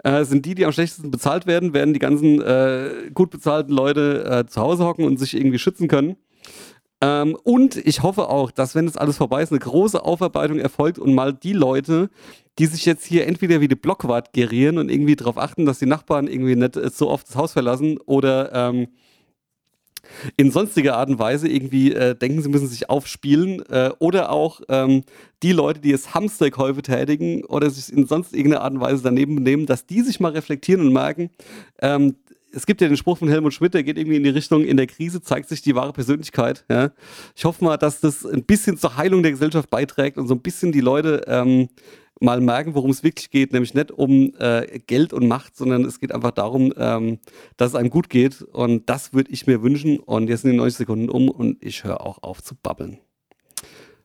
S2: Äh, sind die, die am schlechtesten bezahlt werden, werden die ganzen äh, gut bezahlten Leute äh, zu Hause hocken und sich irgendwie schützen können. Ähm, und ich hoffe auch, dass, wenn das alles vorbei ist, eine große Aufarbeitung erfolgt und mal die Leute, die sich jetzt hier entweder wie die Blockwart gerieren und irgendwie darauf achten, dass die Nachbarn irgendwie nicht äh, so oft das Haus verlassen oder ähm, in sonstiger Art und Weise irgendwie äh, denken, sie müssen sich aufspielen äh, oder auch ähm, die Leute, die jetzt Hamsterkäufe tätigen oder sich in sonst irgendeiner Art und Weise daneben benehmen, dass die sich mal reflektieren und merken, ähm, es gibt ja den Spruch von Helmut Schmidt, der geht irgendwie in die Richtung, in der Krise zeigt sich die wahre Persönlichkeit. Ja? Ich hoffe mal, dass das ein bisschen zur Heilung der Gesellschaft beiträgt und so ein bisschen die Leute ähm, mal merken, worum es wirklich geht, nämlich nicht um äh, Geld und Macht, sondern es geht einfach darum, ähm, dass es einem gut geht und das würde ich mir wünschen und jetzt sind die 90 Sekunden um und ich höre auch auf zu babbeln.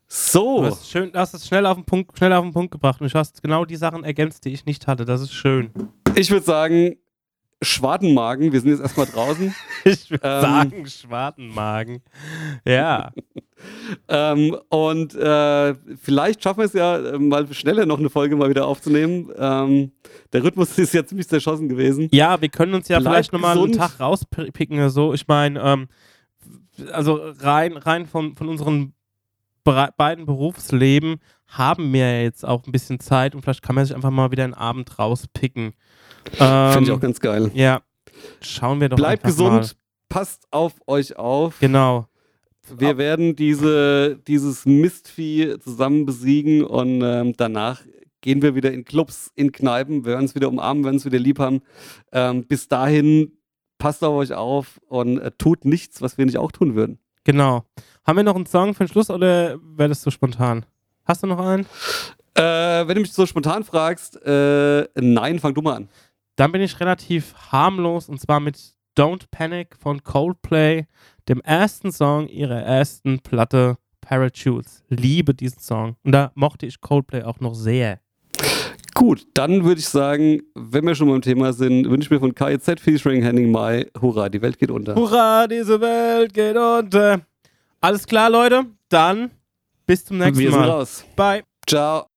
S2: So.
S1: Du hast, schön, du hast es schnell auf, den Punkt, schnell auf den Punkt gebracht und du hast genau die Sachen ergänzt, die ich nicht hatte. Das ist schön.
S2: Ich würde sagen, Schwadenmagen. Wir sind jetzt erstmal draußen.
S1: ich würde ähm, sagen Schwadenmagen. Ja.
S2: ähm, und äh, vielleicht schaffen wir es ja äh, mal schneller noch eine Folge mal wieder aufzunehmen. Ähm, der Rhythmus ist ja ziemlich zerschossen gewesen.
S1: Ja, wir können uns ja Bleib vielleicht nochmal einen Tag rauspicken oder so. Ich meine, ähm, also rein, rein von, von unseren beiden Berufsleben haben wir ja jetzt auch ein bisschen Zeit und vielleicht kann man sich einfach mal wieder einen Abend rauspicken.
S2: Ähm, Finde ich auch ganz geil.
S1: Ja. Schauen wir doch
S2: Bleibt gesund, mal. passt auf euch auf.
S1: Genau.
S2: Wir werden diese, dieses Mistvieh zusammen besiegen und ähm, danach gehen wir wieder in Clubs, in Kneipen, wir werden uns wieder umarmen, werden uns wieder lieb haben. Ähm, bis dahin passt auf euch auf und äh, tut nichts, was wir nicht auch tun würden.
S1: Genau. Haben wir noch einen Song für den Schluss oder wäre das so spontan? Hast du noch einen?
S2: Äh, wenn du mich so spontan fragst, äh, nein, fang du mal an.
S1: Dann bin ich relativ harmlos und zwar mit Don't Panic von Coldplay, dem ersten Song ihrer ersten Platte Parachutes. Liebe diesen Song. Und da mochte ich Coldplay auch noch sehr.
S2: Gut, dann würde ich sagen, wenn wir schon beim Thema sind, wünsche ich mir von KIZ featuring Henning Mai, hurra, die Welt geht unter.
S1: Hurra, diese Welt geht unter. Alles klar, Leute? Dann bis zum nächsten
S2: wir
S1: Mal.
S2: sind raus.
S1: Bye.
S2: Ciao.